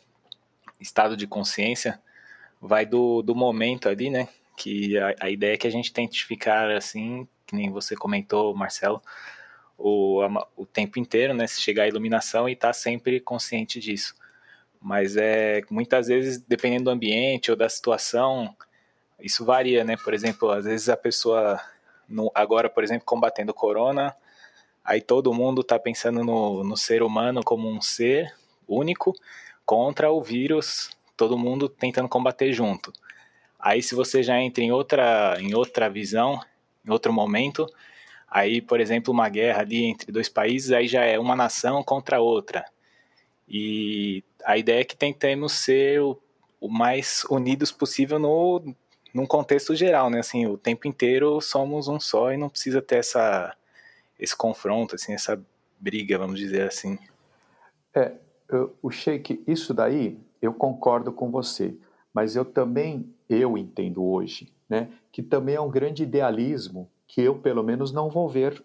estado de consciência vai do, do momento ali, né? Que a, a ideia é que a gente tente ficar assim, que nem você comentou, Marcelo, o, a, o tempo inteiro, né? Se chegar a iluminação e estar tá sempre consciente disso. Mas é muitas vezes, dependendo do ambiente ou da situação, isso varia, né? Por exemplo, às vezes a pessoa, no, agora, por exemplo, combatendo o corona, aí todo mundo está pensando no, no ser humano como um ser único contra o vírus todo mundo tentando combater junto. Aí se você já entra em outra, em outra visão, em outro momento, aí, por exemplo, uma guerra ali entre dois países, aí já é uma nação contra outra. E a ideia é que tentemos ser o, o mais unidos possível no, num contexto geral, né? Assim, o tempo inteiro somos um só e não precisa ter essa, esse confronto, assim, essa briga, vamos dizer assim. É, o Sheik, isso daí eu concordo com você, mas eu também eu entendo hoje, né, que também é um grande idealismo que eu pelo menos não vou ver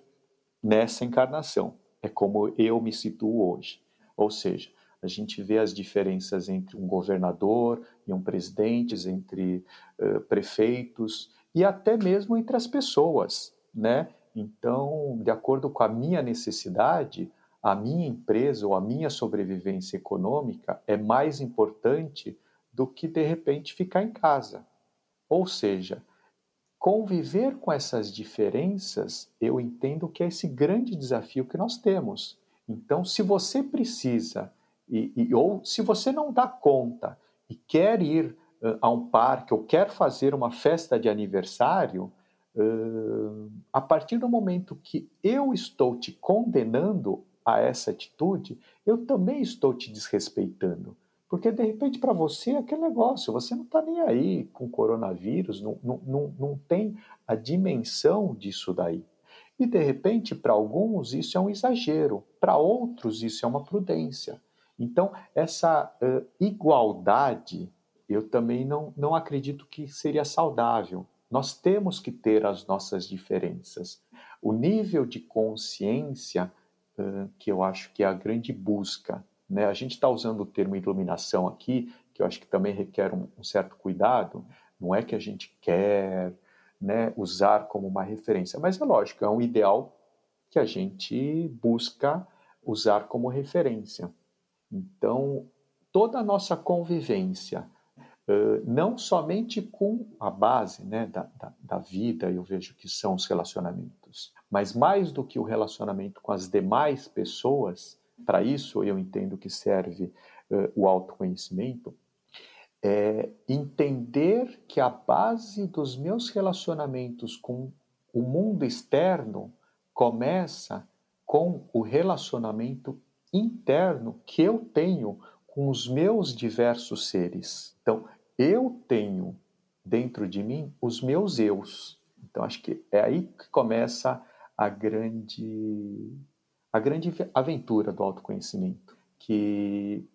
nessa encarnação. É como eu me situo hoje. Ou seja, a gente vê as diferenças entre um governador e um presidente, entre uh, prefeitos e até mesmo entre as pessoas, né? Então, de acordo com a minha necessidade, a minha empresa ou a minha sobrevivência econômica é mais importante do que de repente ficar em casa. Ou seja, conviver com essas diferenças, eu entendo que é esse grande desafio que nós temos. Então, se você precisa, e, e ou se você não dá conta e quer ir uh, a um parque ou quer fazer uma festa de aniversário, uh, a partir do momento que eu estou te condenando, a essa atitude, eu também estou te desrespeitando. Porque de repente para você é aquele negócio, você não está nem aí com coronavírus, não, não, não, não tem a dimensão disso daí. E de repente para alguns isso é um exagero, para outros isso é uma prudência. Então essa uh, igualdade eu também não, não acredito que seria saudável. Nós temos que ter as nossas diferenças. O nível de consciência que eu acho que é a grande busca. Né? A gente está usando o termo iluminação aqui, que eu acho que também requer um, um certo cuidado, não é que a gente quer né, usar como uma referência, mas é lógico, é um ideal que a gente busca usar como referência. Então, toda a nossa convivência, não somente com a base né, da, da, da vida, eu vejo que são os relacionamentos, mas mais do que o relacionamento com as demais pessoas, para isso eu entendo que serve o autoconhecimento, é entender que a base dos meus relacionamentos com o mundo externo começa com o relacionamento interno que eu tenho com os meus diversos seres. Então, eu tenho dentro de mim os meus eus. Então, acho que é aí que começa a grande a grande aventura do autoconhecimento, que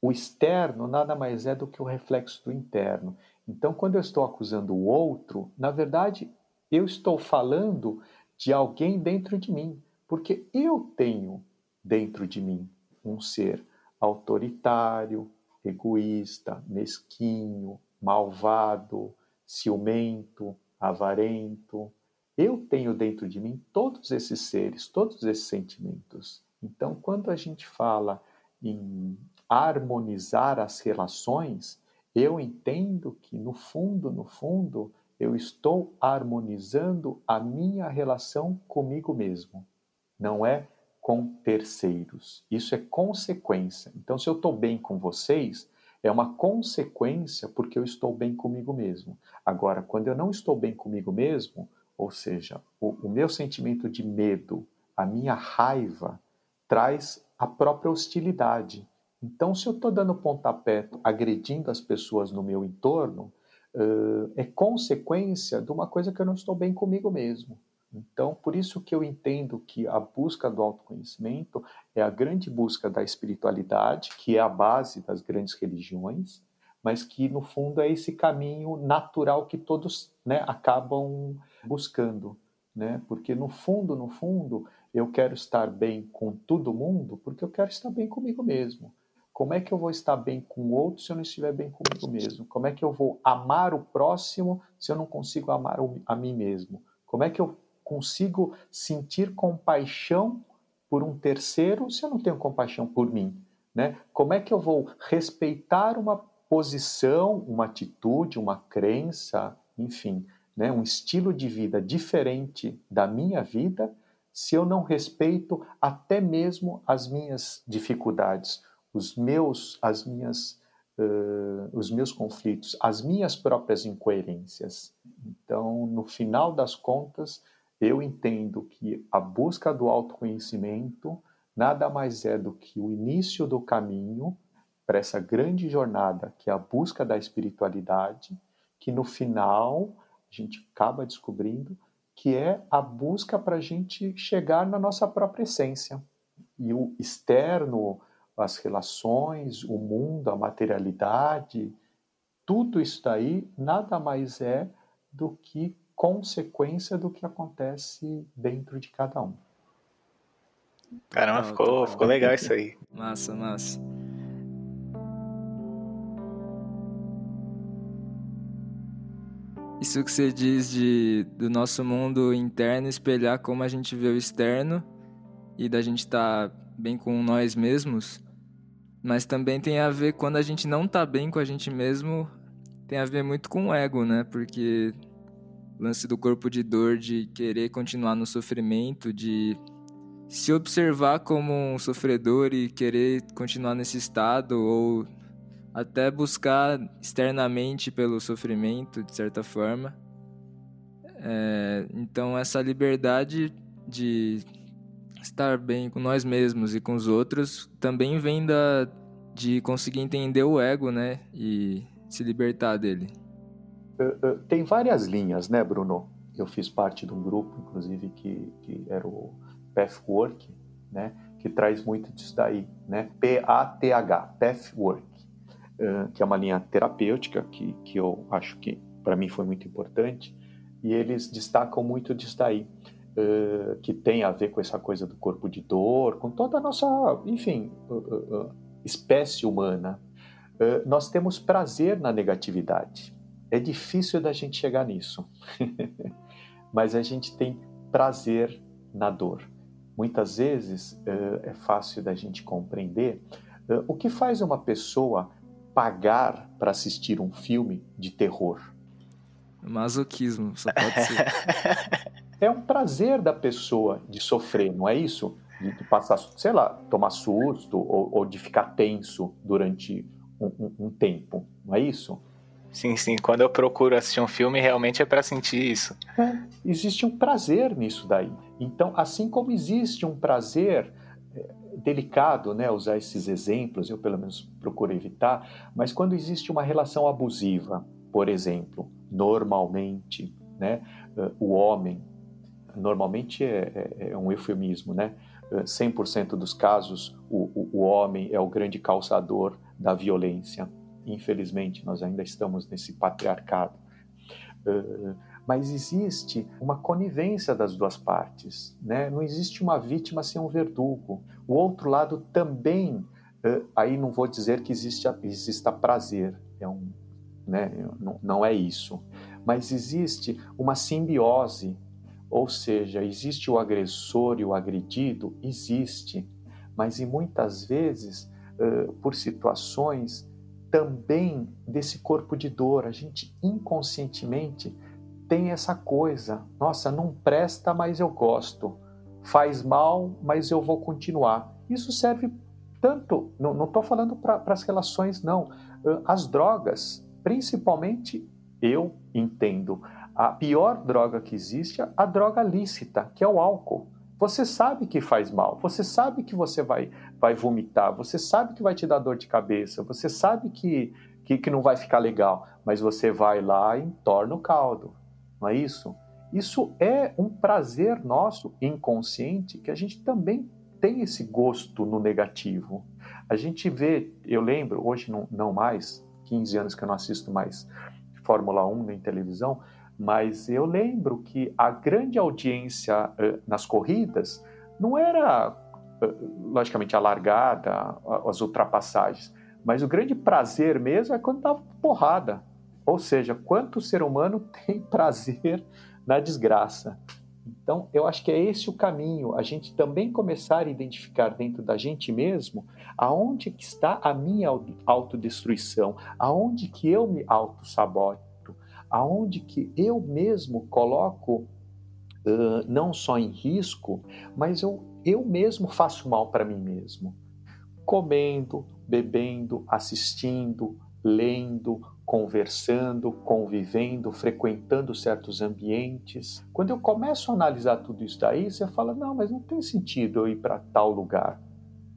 o externo nada mais é do que o reflexo do interno. Então, quando eu estou acusando o outro, na verdade, eu estou falando de alguém dentro de mim, porque eu tenho dentro de mim um ser autoritário, egoísta, mesquinho, malvado, ciumento, avarento. Eu tenho dentro de mim todos esses seres, todos esses sentimentos. Então, quando a gente fala em harmonizar as relações, eu entendo que no fundo, no fundo, eu estou harmonizando a minha relação comigo mesmo. Não é com terceiros. Isso é consequência. Então, se eu estou bem com vocês, é uma consequência porque eu estou bem comigo mesmo. Agora, quando eu não estou bem comigo mesmo, ou seja, o, o meu sentimento de medo, a minha raiva, traz a própria hostilidade. Então, se eu estou dando pontapé, agredindo as pessoas no meu entorno, uh, é consequência de uma coisa que eu não estou bem comigo mesmo. Então, por isso que eu entendo que a busca do autoconhecimento é a grande busca da espiritualidade, que é a base das grandes religiões, mas que no fundo é esse caminho natural que todos né, acabam buscando, né? Porque no fundo, no fundo, eu quero estar bem com todo mundo, porque eu quero estar bem comigo mesmo. Como é que eu vou estar bem com o outro se eu não estiver bem comigo mesmo? Como é que eu vou amar o próximo se eu não consigo amar a mim mesmo? Como é que eu consigo sentir compaixão por um terceiro se eu não tenho compaixão por mim? Né? Como é que eu vou respeitar uma posição, uma atitude, uma crença, enfim, né? um estilo de vida diferente da minha vida se eu não respeito até mesmo as minhas dificuldades, os meus, as minhas, uh, os meus conflitos, as minhas próprias incoerências. Então, no final das contas, eu entendo que a busca do autoconhecimento nada mais é do que o início do caminho para essa grande jornada que é a busca da espiritualidade, que no final a gente acaba descobrindo que é a busca para a gente chegar na nossa própria essência. E o externo, as relações, o mundo, a materialidade, tudo isso daí nada mais é do que consequência do que acontece dentro de cada um. Caramba, ficou, ficou legal isso aí. Massa, massa. Isso que você diz de do nosso mundo interno espelhar como a gente vê o externo e da gente estar tá bem com nós mesmos, mas também tem a ver quando a gente não tá bem com a gente mesmo, tem a ver muito com o ego, né? Porque lance do corpo de dor, de querer continuar no sofrimento, de se observar como um sofredor e querer continuar nesse estado ou até buscar externamente pelo sofrimento, de certa forma. É, então, essa liberdade de estar bem com nós mesmos e com os outros também vem da, de conseguir entender o ego, né? E se libertar dele. Uh, uh, tem várias linhas, né, Bruno? Eu fiz parte de um grupo, inclusive, que, que era o Pathwork, né? Que traz muito disso daí, né? P-A-T-H, Pathwork, uh, que é uma linha terapêutica que, que eu acho que para mim foi muito importante. E eles destacam muito disso daí que tem a ver com essa coisa do corpo de dor, com toda a nossa, enfim, espécie humana. nós temos prazer na negatividade. É difícil da gente chegar nisso, mas a gente tem prazer na dor. Muitas vezes uh, é fácil da gente compreender uh, o que faz uma pessoa pagar para assistir um filme de terror. Masoquismo, só pode ser. é um prazer da pessoa de sofrer, não é isso? De, de passar, sei lá, tomar susto ou, ou de ficar tenso durante um, um, um tempo, não é isso? Sim, sim. Quando eu procuro assistir um filme, realmente é para sentir isso. É, existe um prazer nisso daí. Então, assim como existe um prazer é, delicado, né, usar esses exemplos, eu pelo menos procuro evitar, mas quando existe uma relação abusiva, por exemplo, normalmente, né, o homem, normalmente é, é, é um eufemismo, né, 100% dos casos o, o, o homem é o grande causador da violência, Infelizmente, nós ainda estamos nesse patriarcado. Uh, mas existe uma conivência das duas partes, né? Não existe uma vítima sem um verdugo. O outro lado também, uh, aí não vou dizer que existe, exista prazer, é um, né? Não, não é isso, mas existe uma simbiose, ou seja, existe o agressor e o agredido, existe, mas e muitas vezes uh, por situações também desse corpo de dor. A gente inconscientemente tem essa coisa: nossa, não presta, mas eu gosto. Faz mal, mas eu vou continuar. Isso serve tanto, não estou falando para as relações, não. As drogas, principalmente, eu entendo. A pior droga que existe é a droga lícita, que é o álcool. Você sabe que faz mal, você sabe que você vai, vai vomitar, você sabe que vai te dar dor de cabeça, você sabe que, que, que não vai ficar legal, mas você vai lá e entorna o caldo, não é isso? Isso é um prazer nosso inconsciente que a gente também tem esse gosto no negativo. A gente vê, eu lembro, hoje não, não mais, 15 anos que eu não assisto mais Fórmula 1 nem televisão, mas eu lembro que a grande audiência uh, nas corridas não era, logicamente, a largada, as ultrapassagens, mas o grande prazer mesmo é quando dava porrada. Ou seja, quanto o ser humano tem prazer na desgraça. Então, eu acho que é esse o caminho, a gente também começar a identificar dentro da gente mesmo aonde que está a minha autodestruição, aonde que eu me auto-saboto aonde que eu mesmo coloco não só em risco, mas eu, eu mesmo faço mal para mim mesmo. Comendo, bebendo, assistindo, lendo, conversando, convivendo, frequentando certos ambientes. Quando eu começo a analisar tudo isso daí, você fala: não, mas não tem sentido eu ir para tal lugar.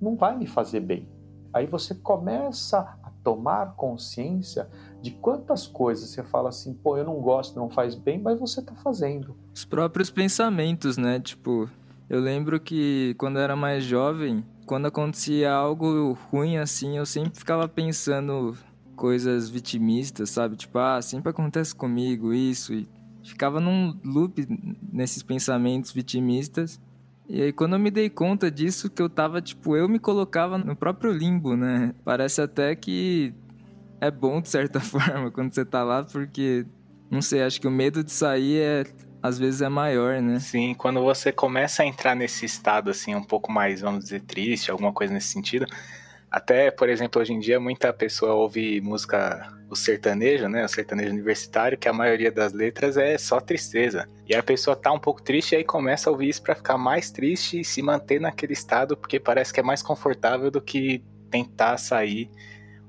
Não vai me fazer bem. Aí você começa a tomar consciência de quantas coisas você fala assim, pô, eu não gosto, não faz bem, mas você tá fazendo. Os próprios pensamentos, né? Tipo, eu lembro que quando eu era mais jovem, quando acontecia algo ruim assim, eu sempre ficava pensando coisas vitimistas, sabe? Tipo, ah, sempre acontece comigo isso e ficava num loop nesses pensamentos vitimistas. E aí quando eu me dei conta disso que eu tava, tipo, eu me colocava no próprio limbo, né? Parece até que é bom de certa forma quando você tá lá, porque, não sei, acho que o medo de sair é às vezes é maior, né? Sim, quando você começa a entrar nesse estado assim, um pouco mais, vamos dizer, triste, alguma coisa nesse sentido. Até, por exemplo, hoje em dia muita pessoa ouve música o sertanejo, né? O sertanejo universitário, que a maioria das letras é só tristeza. E a pessoa tá um pouco triste e aí começa a ouvir isso para ficar mais triste e se manter naquele estado, porque parece que é mais confortável do que tentar sair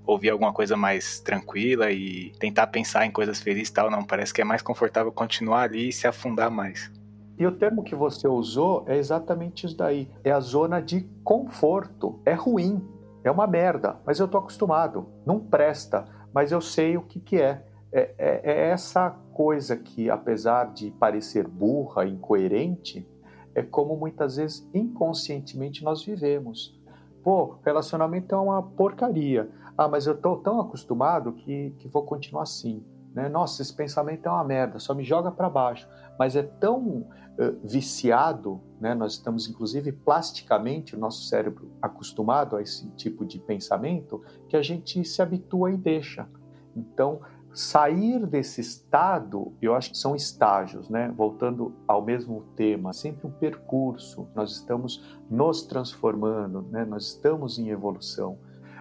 ouvir alguma coisa mais tranquila e tentar pensar em coisas felizes e tal, não. Parece que é mais confortável continuar ali e se afundar mais. E o termo que você usou é exatamente isso daí. É a zona de conforto. É ruim, é uma merda, mas eu tô acostumado. Não presta, mas eu sei o que, que é. É, é, é essa coisa que, apesar de parecer burra, incoerente, é como muitas vezes inconscientemente nós vivemos. Pô, relacionamento é uma porcaria. Ah, mas eu estou tão acostumado que, que vou continuar assim. Né? Nossa, esse pensamento é uma merda, só me joga para baixo. Mas é tão uh, viciado, né? nós estamos inclusive plasticamente, o nosso cérebro acostumado a esse tipo de pensamento, que a gente se habitua e deixa. Então, sair desse estado, eu acho que são estágios, né? Voltando ao mesmo tema, sempre um percurso. Nós estamos nos transformando, né? Nós estamos em evolução.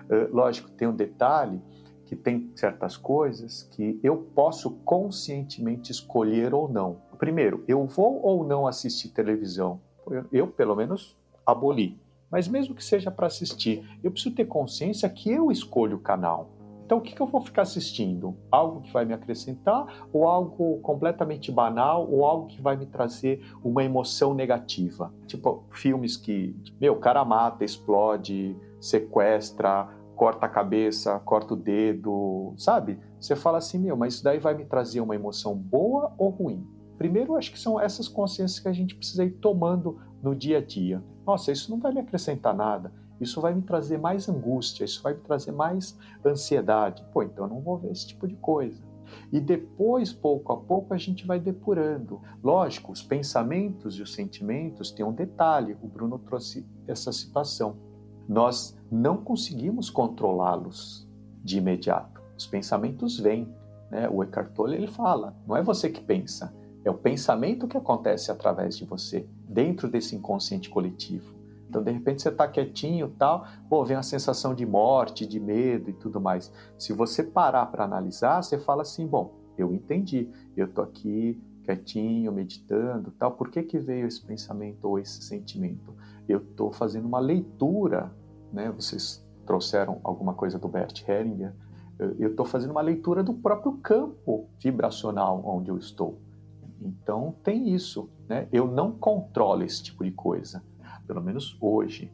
Uh, lógico, tem um detalhe que tem certas coisas que eu posso conscientemente escolher ou não. Primeiro, eu vou ou não assistir televisão? Eu, eu pelo menos, aboli. Mas mesmo que seja para assistir, eu preciso ter consciência que eu escolho o canal. Então, o que, que eu vou ficar assistindo? Algo que vai me acrescentar ou algo completamente banal ou algo que vai me trazer uma emoção negativa? Tipo, filmes que, meu, o cara mata, explode, sequestra, corta a cabeça, corta o dedo, sabe? Você fala assim, meu, mas isso daí vai me trazer uma emoção boa ou ruim? Primeiro, acho que são essas consciências que a gente precisa ir tomando no dia a dia. Nossa, isso não vai me acrescentar nada isso vai me trazer mais angústia, isso vai me trazer mais ansiedade. Pô, então eu não vou ver esse tipo de coisa. E depois, pouco a pouco, a gente vai depurando. Lógico, os pensamentos e os sentimentos têm um detalhe, o Bruno trouxe essa situação. Nós não conseguimos controlá-los de imediato. Os pensamentos vêm. Né? O Eckhart Tolle ele fala, não é você que pensa, é o pensamento que acontece através de você, dentro desse inconsciente coletivo. Então, de repente, você está quietinho tal, pô, vem uma sensação de morte, de medo e tudo mais. Se você parar para analisar, você fala assim, bom, eu entendi, eu estou aqui quietinho, meditando tal, por que, que veio esse pensamento ou esse sentimento? Eu estou fazendo uma leitura, né? Vocês trouxeram alguma coisa do Bert Hellinger, eu estou fazendo uma leitura do próprio campo vibracional onde eu estou. Então tem isso, né? Eu não controlo esse tipo de coisa pelo menos hoje.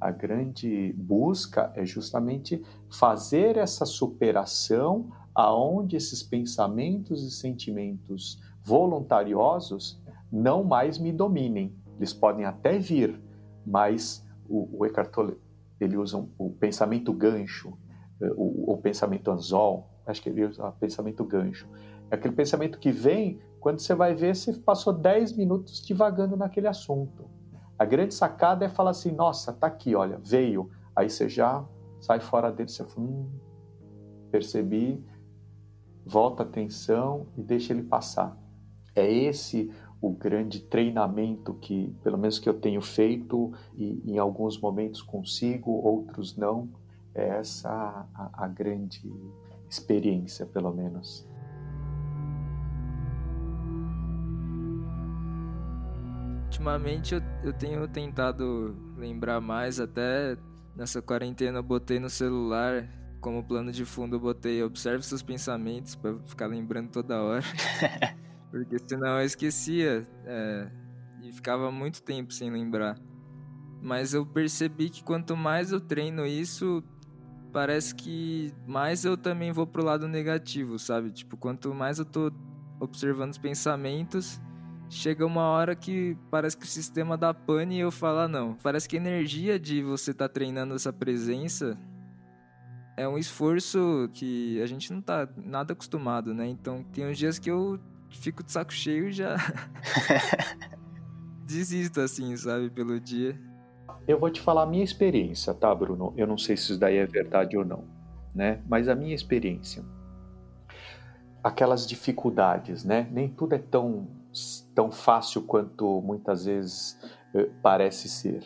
A grande busca é justamente fazer essa superação aonde esses pensamentos e sentimentos voluntariosos não mais me dominem. Eles podem até vir, mas o, o Eckhart Tolle ele usa um, o pensamento gancho, eh, o, o pensamento anzol, acho que ele usa o pensamento gancho. É aquele pensamento que vem quando você vai ver, você passou 10 minutos divagando naquele assunto. A grande sacada é falar assim: nossa, tá aqui, olha, veio. Aí você já sai fora dele, você fala, hum, percebi, volta a atenção e deixa ele passar. É esse o grande treinamento que, pelo menos que eu tenho feito e em alguns momentos consigo, outros não. É essa a, a grande experiência, pelo menos. ultimamente eu, eu tenho tentado lembrar mais, até nessa quarentena eu botei no celular, como plano de fundo eu botei observe seus pensamentos para ficar lembrando toda hora. Porque senão eu esquecia é, e ficava muito tempo sem lembrar. Mas eu percebi que quanto mais eu treino isso, parece que mais eu também vou pro lado negativo, sabe? Tipo, quanto mais eu tô observando os pensamentos, chega uma hora que parece que o sistema dá pane e eu falo, ah, não. Parece que a energia de você tá treinando essa presença é um esforço que a gente não tá nada acostumado, né? Então tem uns dias que eu fico de saco cheio e já desisto assim, sabe, pelo dia. Eu vou te falar a minha experiência, tá, Bruno? Eu não sei se isso daí é verdade ou não, né? Mas a minha experiência. Aquelas dificuldades, né? Nem tudo é tão tão fácil quanto muitas vezes uh, parece ser.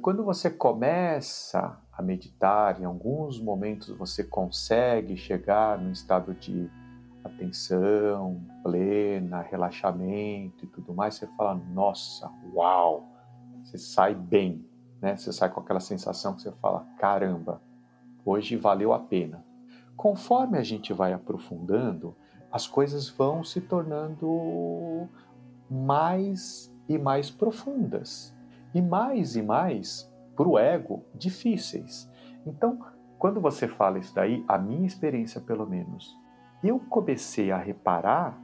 Quando você começa a meditar, em alguns momentos você consegue chegar num estado de atenção plena, relaxamento e tudo mais, você fala, nossa, uau! Você sai bem, né? Você sai com aquela sensação que você fala, caramba, hoje valeu a pena. Conforme a gente vai aprofundando, as coisas vão se tornando mais e mais profundas e mais e mais para o ego difíceis. Então, quando você fala isso daí, a minha experiência pelo menos, eu comecei a reparar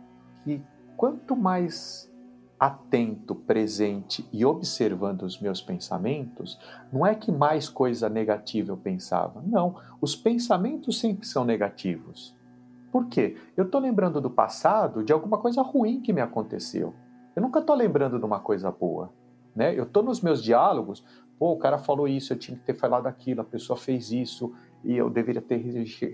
que quanto mais atento, presente e observando os meus pensamentos, não é que mais coisa negativa eu pensava. Não, os pensamentos sempre são negativos. Por quê? Eu estou lembrando do passado de alguma coisa ruim que me aconteceu. Eu nunca estou lembrando de uma coisa boa. Né? Eu estou nos meus diálogos, pô, o cara falou isso, eu tinha que ter falado aquilo, a pessoa fez isso, e eu deveria ter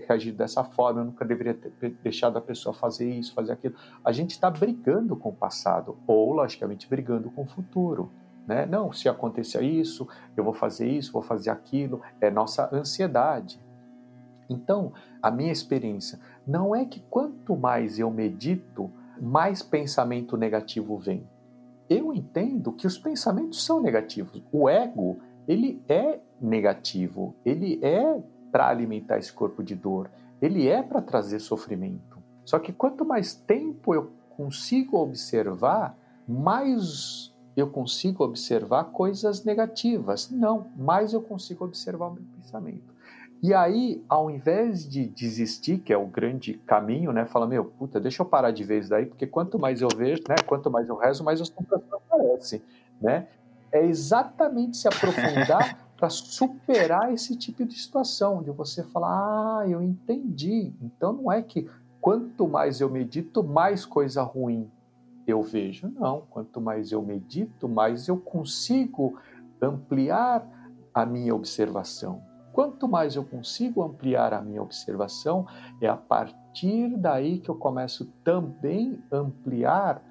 reagido dessa forma, eu nunca deveria ter deixado a pessoa fazer isso, fazer aquilo. A gente está brigando com o passado, ou, logicamente, brigando com o futuro. Né? Não, se acontecer isso, eu vou fazer isso, vou fazer aquilo, é nossa ansiedade. Então, a minha experiência não é que quanto mais eu medito, mais pensamento negativo vem. Eu entendo que os pensamentos são negativos. O ego, ele é negativo, ele é para alimentar esse corpo de dor, ele é para trazer sofrimento. Só que quanto mais tempo eu consigo observar, mais eu consigo observar coisas negativas. Não, mais eu consigo observar o meu pensamento. E aí, ao invés de desistir, que é o grande caminho, né? Fala, meu, puta, deixa eu parar de isso daí, porque quanto mais eu vejo, né? Quanto mais eu rezo, mais os tentações aparecem, né? É exatamente se aprofundar para superar esse tipo de situação, de você falar, ah, eu entendi. Então não é que quanto mais eu medito, mais coisa ruim eu vejo. Não, quanto mais eu medito, mais eu consigo ampliar a minha observação. Quanto mais eu consigo ampliar a minha observação, é a partir daí que eu começo também ampliar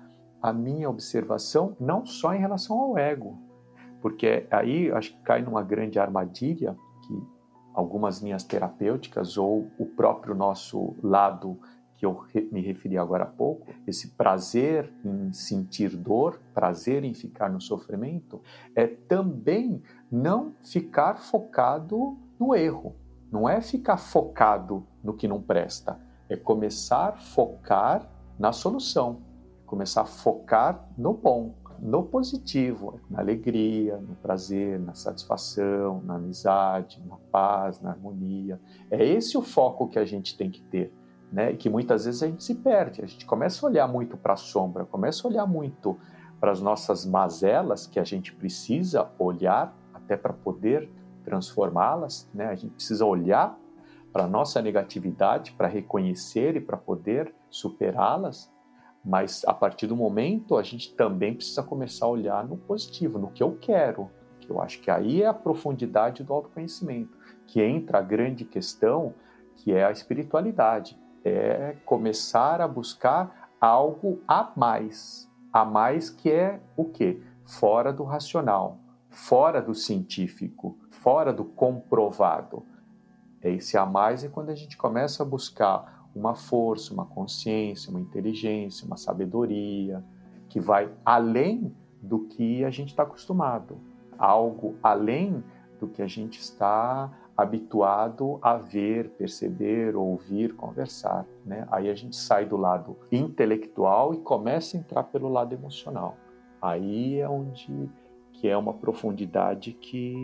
a minha observação, não só em relação ao ego, porque aí acho que cai numa grande armadilha que algumas linhas terapêuticas ou o próprio nosso lado que eu me referi agora há pouco, esse prazer em sentir dor, prazer em ficar no sofrimento, é também não ficar focado no erro. Não é ficar focado no que não presta, é começar a focar na solução, começar a focar no bom, no positivo, na alegria, no prazer, na satisfação, na amizade, na paz, na harmonia. É esse o foco que a gente tem que ter, né? E que muitas vezes a gente se perde. A gente começa a olhar muito para a sombra, começa a olhar muito para as nossas mazelas que a gente precisa olhar até para poder transformá-las, né? A gente precisa olhar para a nossa negatividade para reconhecer e para poder superá-las mas a partir do momento a gente também precisa começar a olhar no positivo, no que eu quero. Que eu acho que aí é a profundidade do autoconhecimento, que entra a grande questão, que é a espiritualidade. É começar a buscar algo a mais. A mais que é o quê? Fora do racional, fora do científico, fora do comprovado. Esse a mais é quando a gente começa a buscar uma força, uma consciência, uma inteligência, uma sabedoria que vai além do que a gente está acostumado, algo além do que a gente está habituado a ver, perceber, ouvir, conversar. Né? Aí a gente sai do lado intelectual e começa a entrar pelo lado emocional. Aí é onde que é uma profundidade que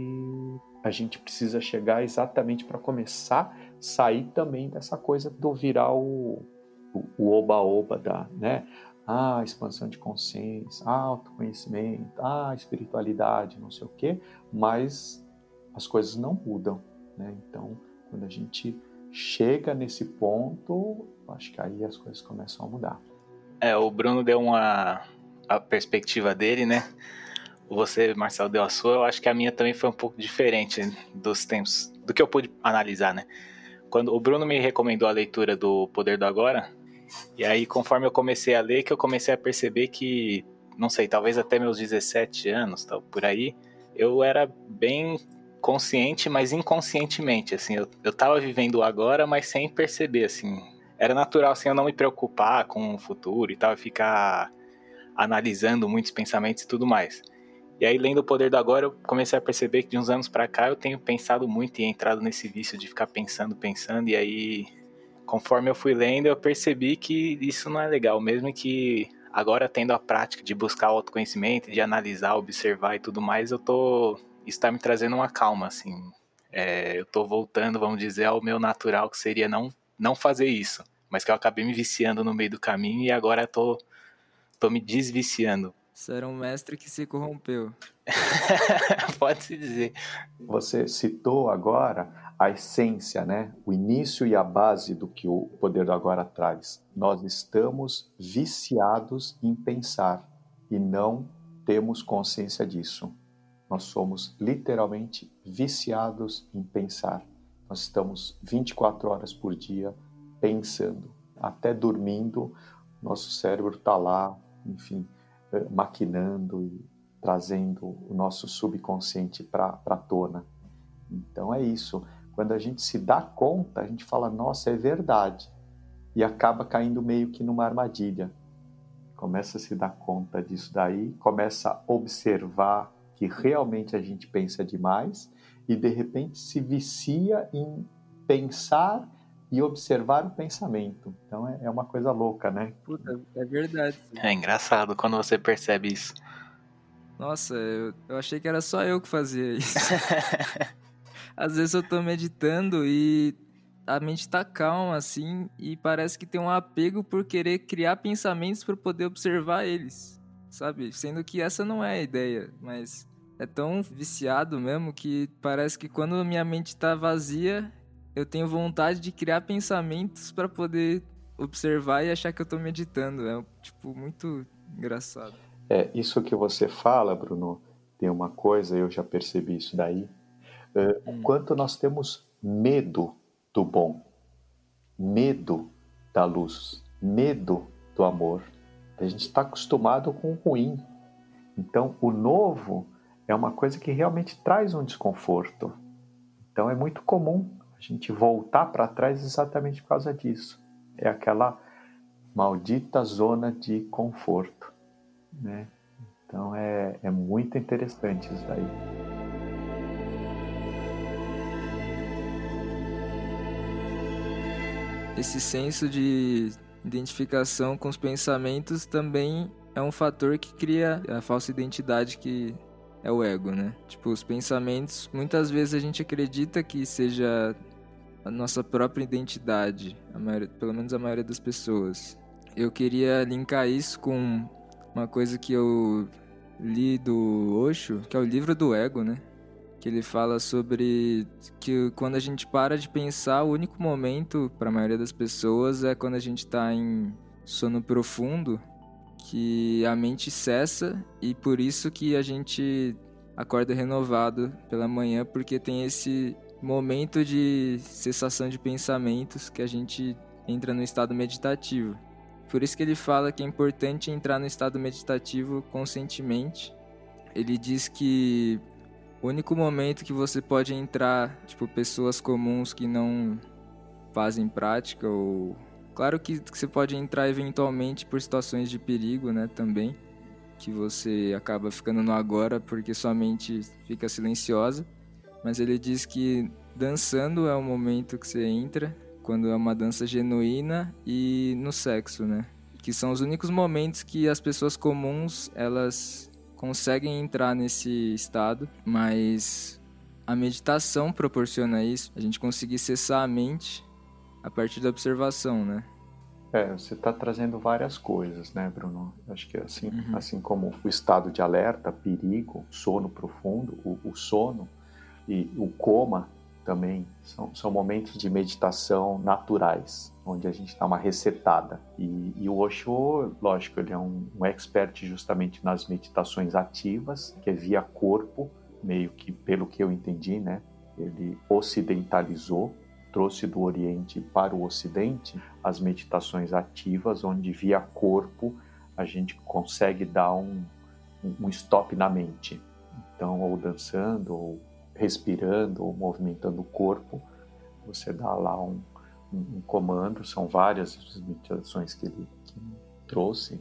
a gente precisa chegar exatamente para começar sair também dessa coisa do virar o oba-oba da, né? Ah, expansão de consciência, ah, autoconhecimento, ah, espiritualidade, não sei o quê, mas as coisas não mudam, né? Então, quando a gente chega nesse ponto, acho que aí as coisas começam a mudar. É, o Bruno deu uma a perspectiva dele, né? Você, Marcelo, deu a sua, eu acho que a minha também foi um pouco diferente dos tempos, do que eu pude analisar, né? Quando o Bruno me recomendou a leitura do Poder do Agora, e aí conforme eu comecei a ler, que eu comecei a perceber que, não sei, talvez até meus 17 anos, tal, por aí, eu era bem consciente, mas inconscientemente, assim, eu, eu tava vivendo agora, mas sem perceber, assim, era natural, assim, eu não me preocupar com o futuro e tal, ficar analisando muitos pensamentos e tudo mais. E aí, lendo o Poder do Agora, eu comecei a perceber que de uns anos para cá eu tenho pensado muito e entrado nesse vício de ficar pensando, pensando, e aí, conforme eu fui lendo, eu percebi que isso não é legal, mesmo que agora tendo a prática de buscar o autoconhecimento, de analisar, observar e tudo mais, eu tô. Isso tá me trazendo uma calma, assim. É, eu tô voltando, vamos dizer, ao meu natural, que seria não, não fazer isso. Mas que eu acabei me viciando no meio do caminho e agora tô, tô me desviciando você era um mestre que se corrompeu. Pode-se dizer. Você citou agora a essência, né? o início e a base do que o poder do agora traz. Nós estamos viciados em pensar e não temos consciência disso. Nós somos literalmente viciados em pensar. Nós estamos 24 horas por dia pensando. Até dormindo, nosso cérebro está lá, enfim, maquinando e trazendo o nosso subconsciente para a tona. Então é isso. Quando a gente se dá conta, a gente fala, nossa, é verdade. E acaba caindo meio que numa armadilha. Começa a se dar conta disso daí, começa a observar que realmente a gente pensa demais e de repente se vicia em pensar e observar o pensamento. Então é, é uma coisa louca, né? Puta, é verdade. É engraçado quando você percebe isso. Nossa, eu, eu achei que era só eu que fazia isso. Às vezes eu tô meditando e a mente tá calma assim e parece que tem um apego por querer criar pensamentos para poder observar eles, sabe? Sendo que essa não é a ideia, mas é tão viciado mesmo que parece que quando a minha mente tá vazia, eu tenho vontade de criar pensamentos para poder observar e achar que eu tô meditando. É tipo muito engraçado. É, isso que você fala, Bruno, tem uma coisa, eu já percebi isso daí, uh, hum. quanto nós temos medo do bom, medo da luz, medo do amor. A gente está acostumado com o ruim. Então, o novo é uma coisa que realmente traz um desconforto. Então, é muito comum gente voltar para trás exatamente por causa disso. É aquela maldita zona de conforto. Né? Então, é, é muito interessante isso daí. esse senso de identificação com os pensamentos também é um fator que cria a falsa identidade que é o ego, né? Tipo, os pensamentos, muitas vezes a gente acredita que seja a nossa própria identidade, maioria, pelo menos a maioria das pessoas. Eu queria linkar isso com uma coisa que eu li do Osho, que é o livro do ego, né? que ele fala sobre que quando a gente para de pensar, o único momento para a maioria das pessoas é quando a gente está em sono profundo, que a mente cessa e por isso que a gente acorda renovado pela manhã, porque tem esse momento de cessação de pensamentos que a gente entra no estado meditativo. Por isso que ele fala que é importante entrar no estado meditativo conscientemente. Ele diz que o único momento que você pode entrar, tipo, pessoas comuns que não fazem prática ou claro que você pode entrar eventualmente por situações de perigo, né, também, que você acaba ficando no agora porque sua mente fica silenciosa, mas ele diz que dançando é o momento que você entra, quando é uma dança genuína e no sexo, né? Que são os únicos momentos que as pessoas comuns, elas conseguem entrar nesse estado, mas a meditação proporciona isso, a gente conseguir cessar a mente a partir da observação, né? É, você está trazendo várias coisas, né, Bruno? Acho que assim, uhum. assim como o estado de alerta, perigo, sono profundo, o, o sono e o coma também são, são momentos de meditação naturais, onde a gente dá uma resetada. E, e o Osho, lógico, ele é um, um expert justamente nas meditações ativas, que é via corpo, meio que pelo que eu entendi, né? Ele ocidentalizou, trouxe do Oriente para o Ocidente as meditações ativas, onde via corpo a gente consegue dar um, um stop na mente. Então, ou dançando, ou respirando ou movimentando o corpo, você dá lá um, um, um comando, são várias meditações que ele que trouxe,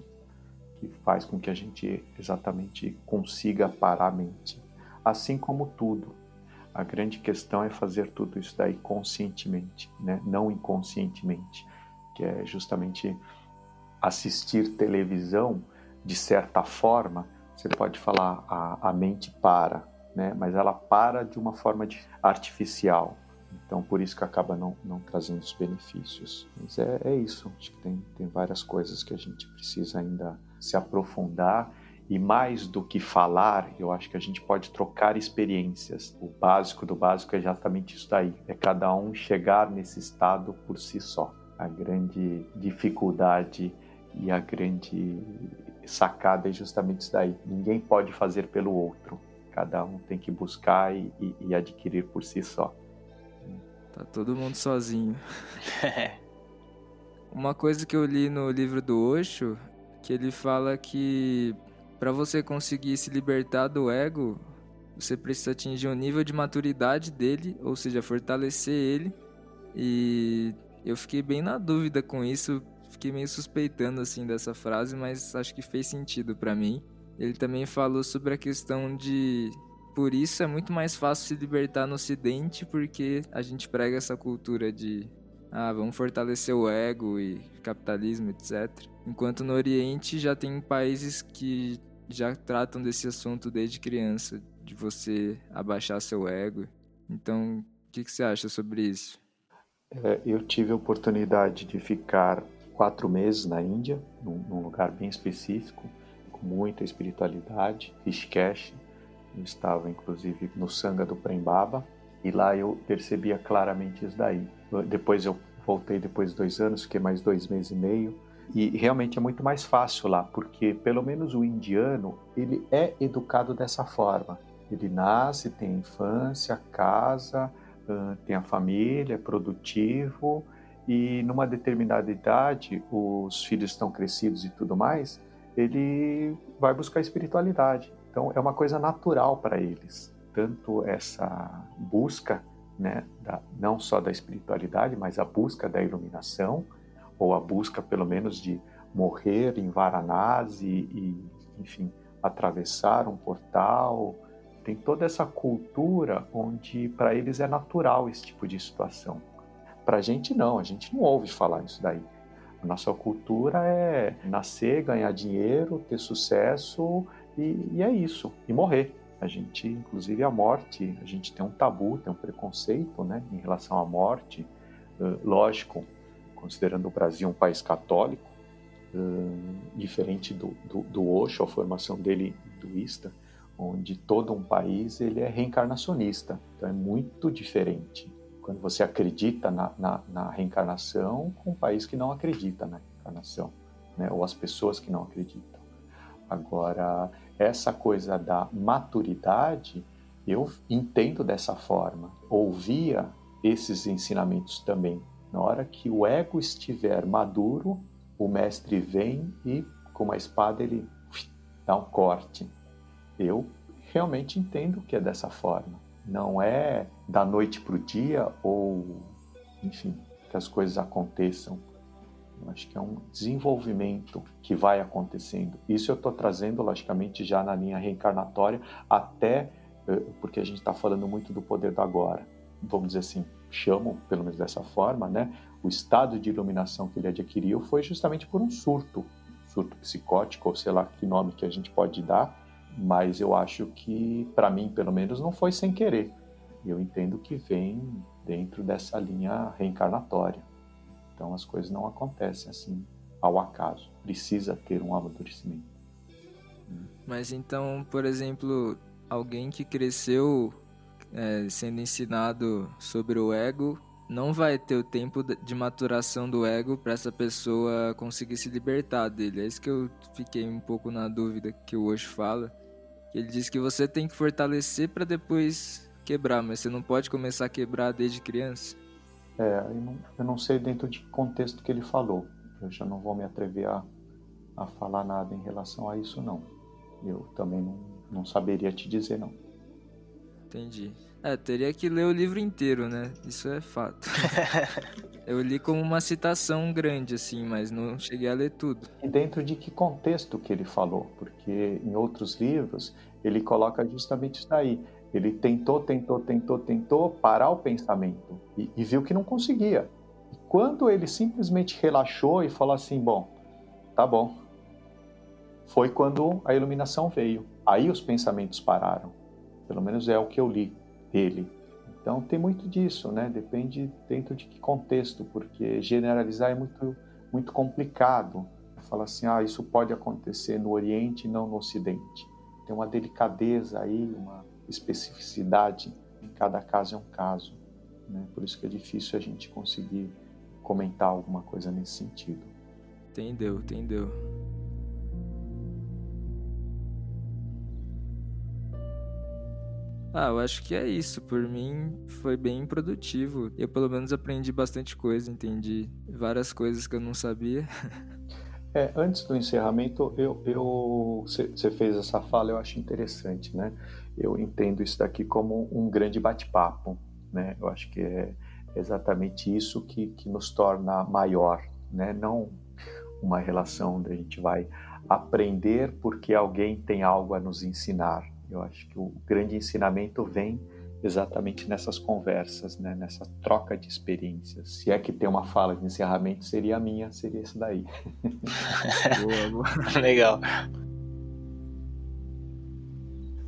que faz com que a gente exatamente consiga parar a mente. Assim como tudo, a grande questão é fazer tudo isso daí conscientemente, né? não inconscientemente, que é justamente assistir televisão, de certa forma, você pode falar a, a mente para, né? mas ela para de uma forma de, artificial. Então, por isso que acaba não, não trazendo os benefícios. Mas é, é isso. Acho que tem, tem várias coisas que a gente precisa ainda se aprofundar E mais do que falar, eu acho que a gente pode trocar experiências. O básico do básico é exatamente isso daí: é cada um chegar nesse estado por si só. A grande dificuldade e a grande sacada é justamente isso daí. Ninguém pode fazer pelo outro. Cada um tem que buscar e, e, e adquirir por si só. Tá todo mundo sozinho. Uma coisa que eu li no livro do Osho, que ele fala que para você conseguir se libertar do ego, você precisa atingir o nível de maturidade dele, ou seja, fortalecer ele. E eu fiquei bem na dúvida com isso, fiquei meio suspeitando assim dessa frase, mas acho que fez sentido para mim. Ele também falou sobre a questão de por isso é muito mais fácil se libertar no ocidente porque a gente prega essa cultura de ah, vamos fortalecer o ego e capitalismo, etc. Enquanto no Oriente já tem países que já tratam desse assunto desde criança, de você abaixar seu ego. Então, o que, que você acha sobre isso? É, eu tive a oportunidade de ficar quatro meses na Índia, num, num lugar bem específico, muita espiritualidade, Rishikesh. Eu estava, inclusive, no Sangha do Prembaba, e lá eu percebia claramente isso daí. Depois eu voltei depois de dois anos, fiquei mais dois meses e meio, e realmente é muito mais fácil lá, porque pelo menos o indiano, ele é educado dessa forma. Ele nasce, tem a infância, casa, tem a família, é produtivo, e numa determinada idade, os filhos estão crescidos e tudo mais, ele vai buscar espiritualidade. Então é uma coisa natural para eles, tanto essa busca, né, da, não só da espiritualidade, mas a busca da iluminação, ou a busca pelo menos de morrer em Varanasi e, enfim, atravessar um portal. Tem toda essa cultura onde para eles é natural esse tipo de situação. Para a gente não, a gente não ouve falar isso daí. A nossa cultura é nascer, ganhar dinheiro, ter sucesso e, e é isso, e morrer. A gente, inclusive a morte, a gente tem um tabu, tem um preconceito né, em relação à morte. Uh, lógico, considerando o Brasil um país católico, uh, diferente do, do, do Osho, a formação dele hinduísta, onde todo um país ele é reencarnacionista, então é muito diferente quando você acredita na, na, na reencarnação com um país que não acredita na reencarnação, né? ou as pessoas que não acreditam. Agora, essa coisa da maturidade, eu entendo dessa forma, ouvia esses ensinamentos também na hora que o ego estiver maduro, o mestre vem e com uma espada ele dá um corte. Eu realmente entendo que é dessa forma. Não é da noite para o dia ou, enfim, que as coisas aconteçam. Eu acho que é um desenvolvimento que vai acontecendo. Isso eu estou trazendo, logicamente, já na linha reencarnatória, até eh, porque a gente está falando muito do poder do agora. Vamos dizer assim, chamam, pelo menos dessa forma, né? O estado de iluminação que ele adquiriu foi justamente por um surto, surto psicótico, ou sei lá que nome que a gente pode dar, mas eu acho que, para mim, pelo menos, não foi sem querer. Eu entendo que vem dentro dessa linha reencarnatória. Então as coisas não acontecem assim ao acaso. Precisa ter um amadurecimento. Mas então, por exemplo, alguém que cresceu é, sendo ensinado sobre o ego, não vai ter o tempo de maturação do ego para essa pessoa conseguir se libertar dele. É isso que eu fiquei um pouco na dúvida que o Osho fala. Ele diz que você tem que fortalecer para depois quebrar, mas você não pode começar a quebrar desde criança. É, eu não, sei dentro de que contexto que ele falou. Eu já não vou me atrever a, a falar nada em relação a isso, não. Eu também não, não saberia te dizer, não. Entendi. É, teria que ler o livro inteiro, né? Isso é fato. Eu li como uma citação grande, assim, mas não cheguei a ler tudo. E dentro de que contexto que ele falou? Porque em outros livros ele coloca justamente isso daí. Ele tentou, tentou, tentou, tentou parar o pensamento e, e viu que não conseguia. E quando ele simplesmente relaxou e falou assim: bom, tá bom, foi quando a iluminação veio. Aí os pensamentos pararam. Pelo menos é o que eu li Então tem muito disso, né? Depende dentro de que contexto, porque generalizar é muito, muito complicado. fala assim, ah, isso pode acontecer no Oriente e não no Ocidente. Tem uma delicadeza aí, uma especificidade, em cada caso é um caso. Né? Por isso que é difícil a gente conseguir comentar alguma coisa nesse sentido. Entendeu, entendeu. Ah, eu acho que é isso. Por mim, foi bem produtivo. Eu, pelo menos, aprendi bastante coisa, entendi várias coisas que eu não sabia. É, antes do encerramento, eu, você fez essa fala, eu acho interessante, né? Eu entendo isso daqui como um grande bate-papo, né? Eu acho que é exatamente isso que, que nos torna maior, né? Não uma relação onde a gente vai aprender porque alguém tem algo a nos ensinar, eu acho que o grande ensinamento vem exatamente nessas conversas, né? nessa troca de experiências. Se é que tem uma fala de encerramento, seria a minha, seria esse daí. boa, boa. Legal.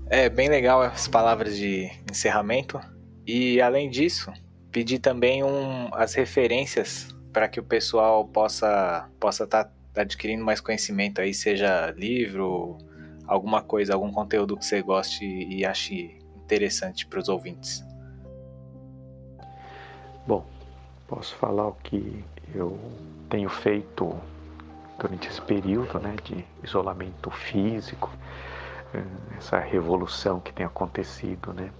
É bem legal as palavras de encerramento. E além disso, pedir também um, as referências para que o pessoal possa possa estar tá adquirindo mais conhecimento aí, seja livro, alguma coisa, algum conteúdo que você goste e ache interessante para os ouvintes? Bom, posso falar o que eu tenho feito durante esse período né, de isolamento físico, eh, essa revolução que tem acontecido, né,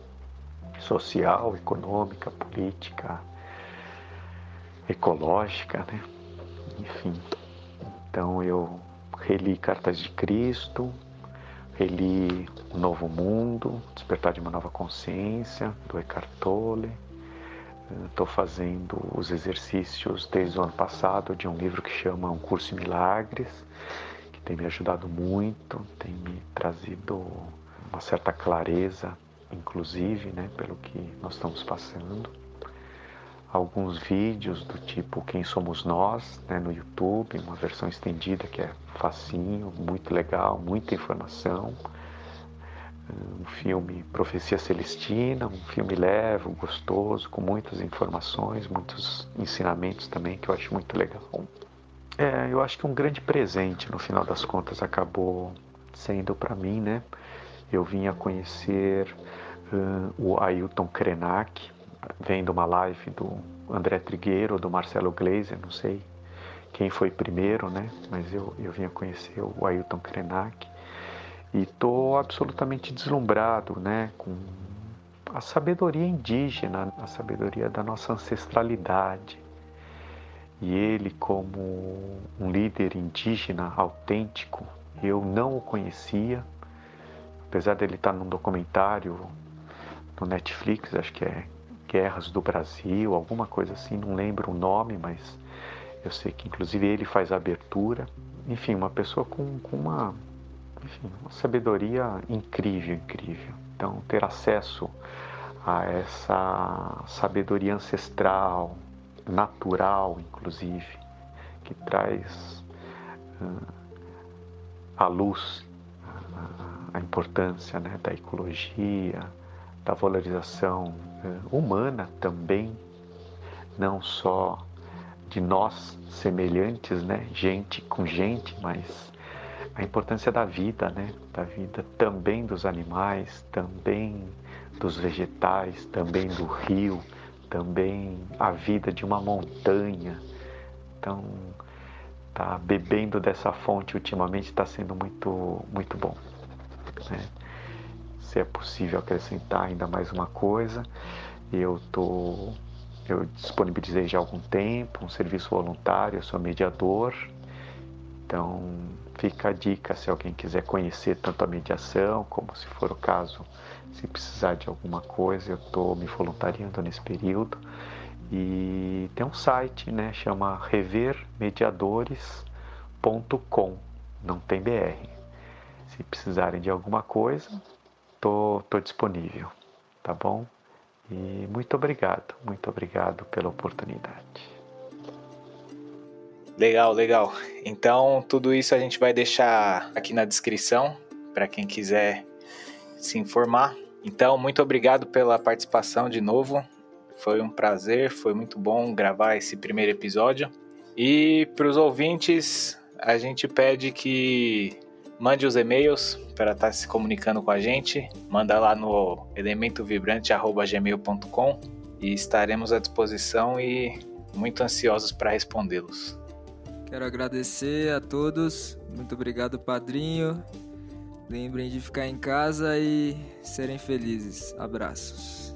social, econômica, política, ecológica, né, enfim. Então eu reli Cartas de Cristo, Reli O Novo Mundo, Despertar de uma Nova Consciência, do Eckhart Tolle. Estou fazendo os exercícios desde o ano passado de um livro que chama Um Curso em Milagres, que tem me ajudado muito, tem me trazido uma certa clareza, inclusive, né, pelo que nós estamos passando alguns vídeos do tipo Quem Somos Nós, né, no YouTube, uma versão estendida que é facinho, muito legal, muita informação. Um filme Profecia Celestina, um filme leve, gostoso, com muitas informações, muitos ensinamentos também, que eu acho muito legal. É, eu acho que um grande presente, no final das contas, acabou sendo para mim, né? Eu vim a conhecer uh, o Ailton Krenak, vendo uma live do André Trigueiro, do Marcelo Gleiser, não sei quem foi primeiro, né? Mas eu, eu vim a conhecer o Ailton Krenak e estou absolutamente deslumbrado, né? Com a sabedoria indígena, a sabedoria da nossa ancestralidade. E ele, como um líder indígena autêntico, eu não o conhecia, apesar dele estar num documentário no Netflix, acho que é Guerras do Brasil, alguma coisa assim, não lembro o nome, mas eu sei que inclusive ele faz a abertura. Enfim, uma pessoa com, com uma, enfim, uma sabedoria incrível, incrível. Então, ter acesso a essa sabedoria ancestral, natural, inclusive, que traz uh, à luz a, a importância né, da ecologia, da valorização humana também, não só de nós semelhantes, né, gente com gente, mas a importância da vida, né, da vida também dos animais, também dos vegetais, também do rio, também a vida de uma montanha. Então, tá bebendo dessa fonte ultimamente está sendo muito muito bom. Né? Se é possível acrescentar ainda mais uma coisa. Eu tô, eu disponibilizei já há algum tempo um serviço voluntário, eu sou mediador. Então fica a dica se alguém quiser conhecer tanto a mediação como se for o caso, se precisar de alguma coisa, eu estou me voluntariando nesse período. E tem um site, né, chama revermediadores.com, não tem BR. Se precisarem de alguma coisa, tô, tô disponível, tá bom? E muito obrigado, muito obrigado pela oportunidade. Legal, legal. Então, tudo isso a gente vai deixar aqui na descrição para quem quiser se informar. Então, muito obrigado pela participação de novo. Foi um prazer, foi muito bom gravar esse primeiro episódio. E para os ouvintes, a gente pede que mande os e-mails para estar tá se comunicando com a gente. Manda lá no elementovibrante.gmail.com e estaremos à disposição e muito ansiosos para respondê-los. Quero agradecer a todos. Muito obrigado, padrinho. Lembrem de ficar em casa e serem felizes. Abraços.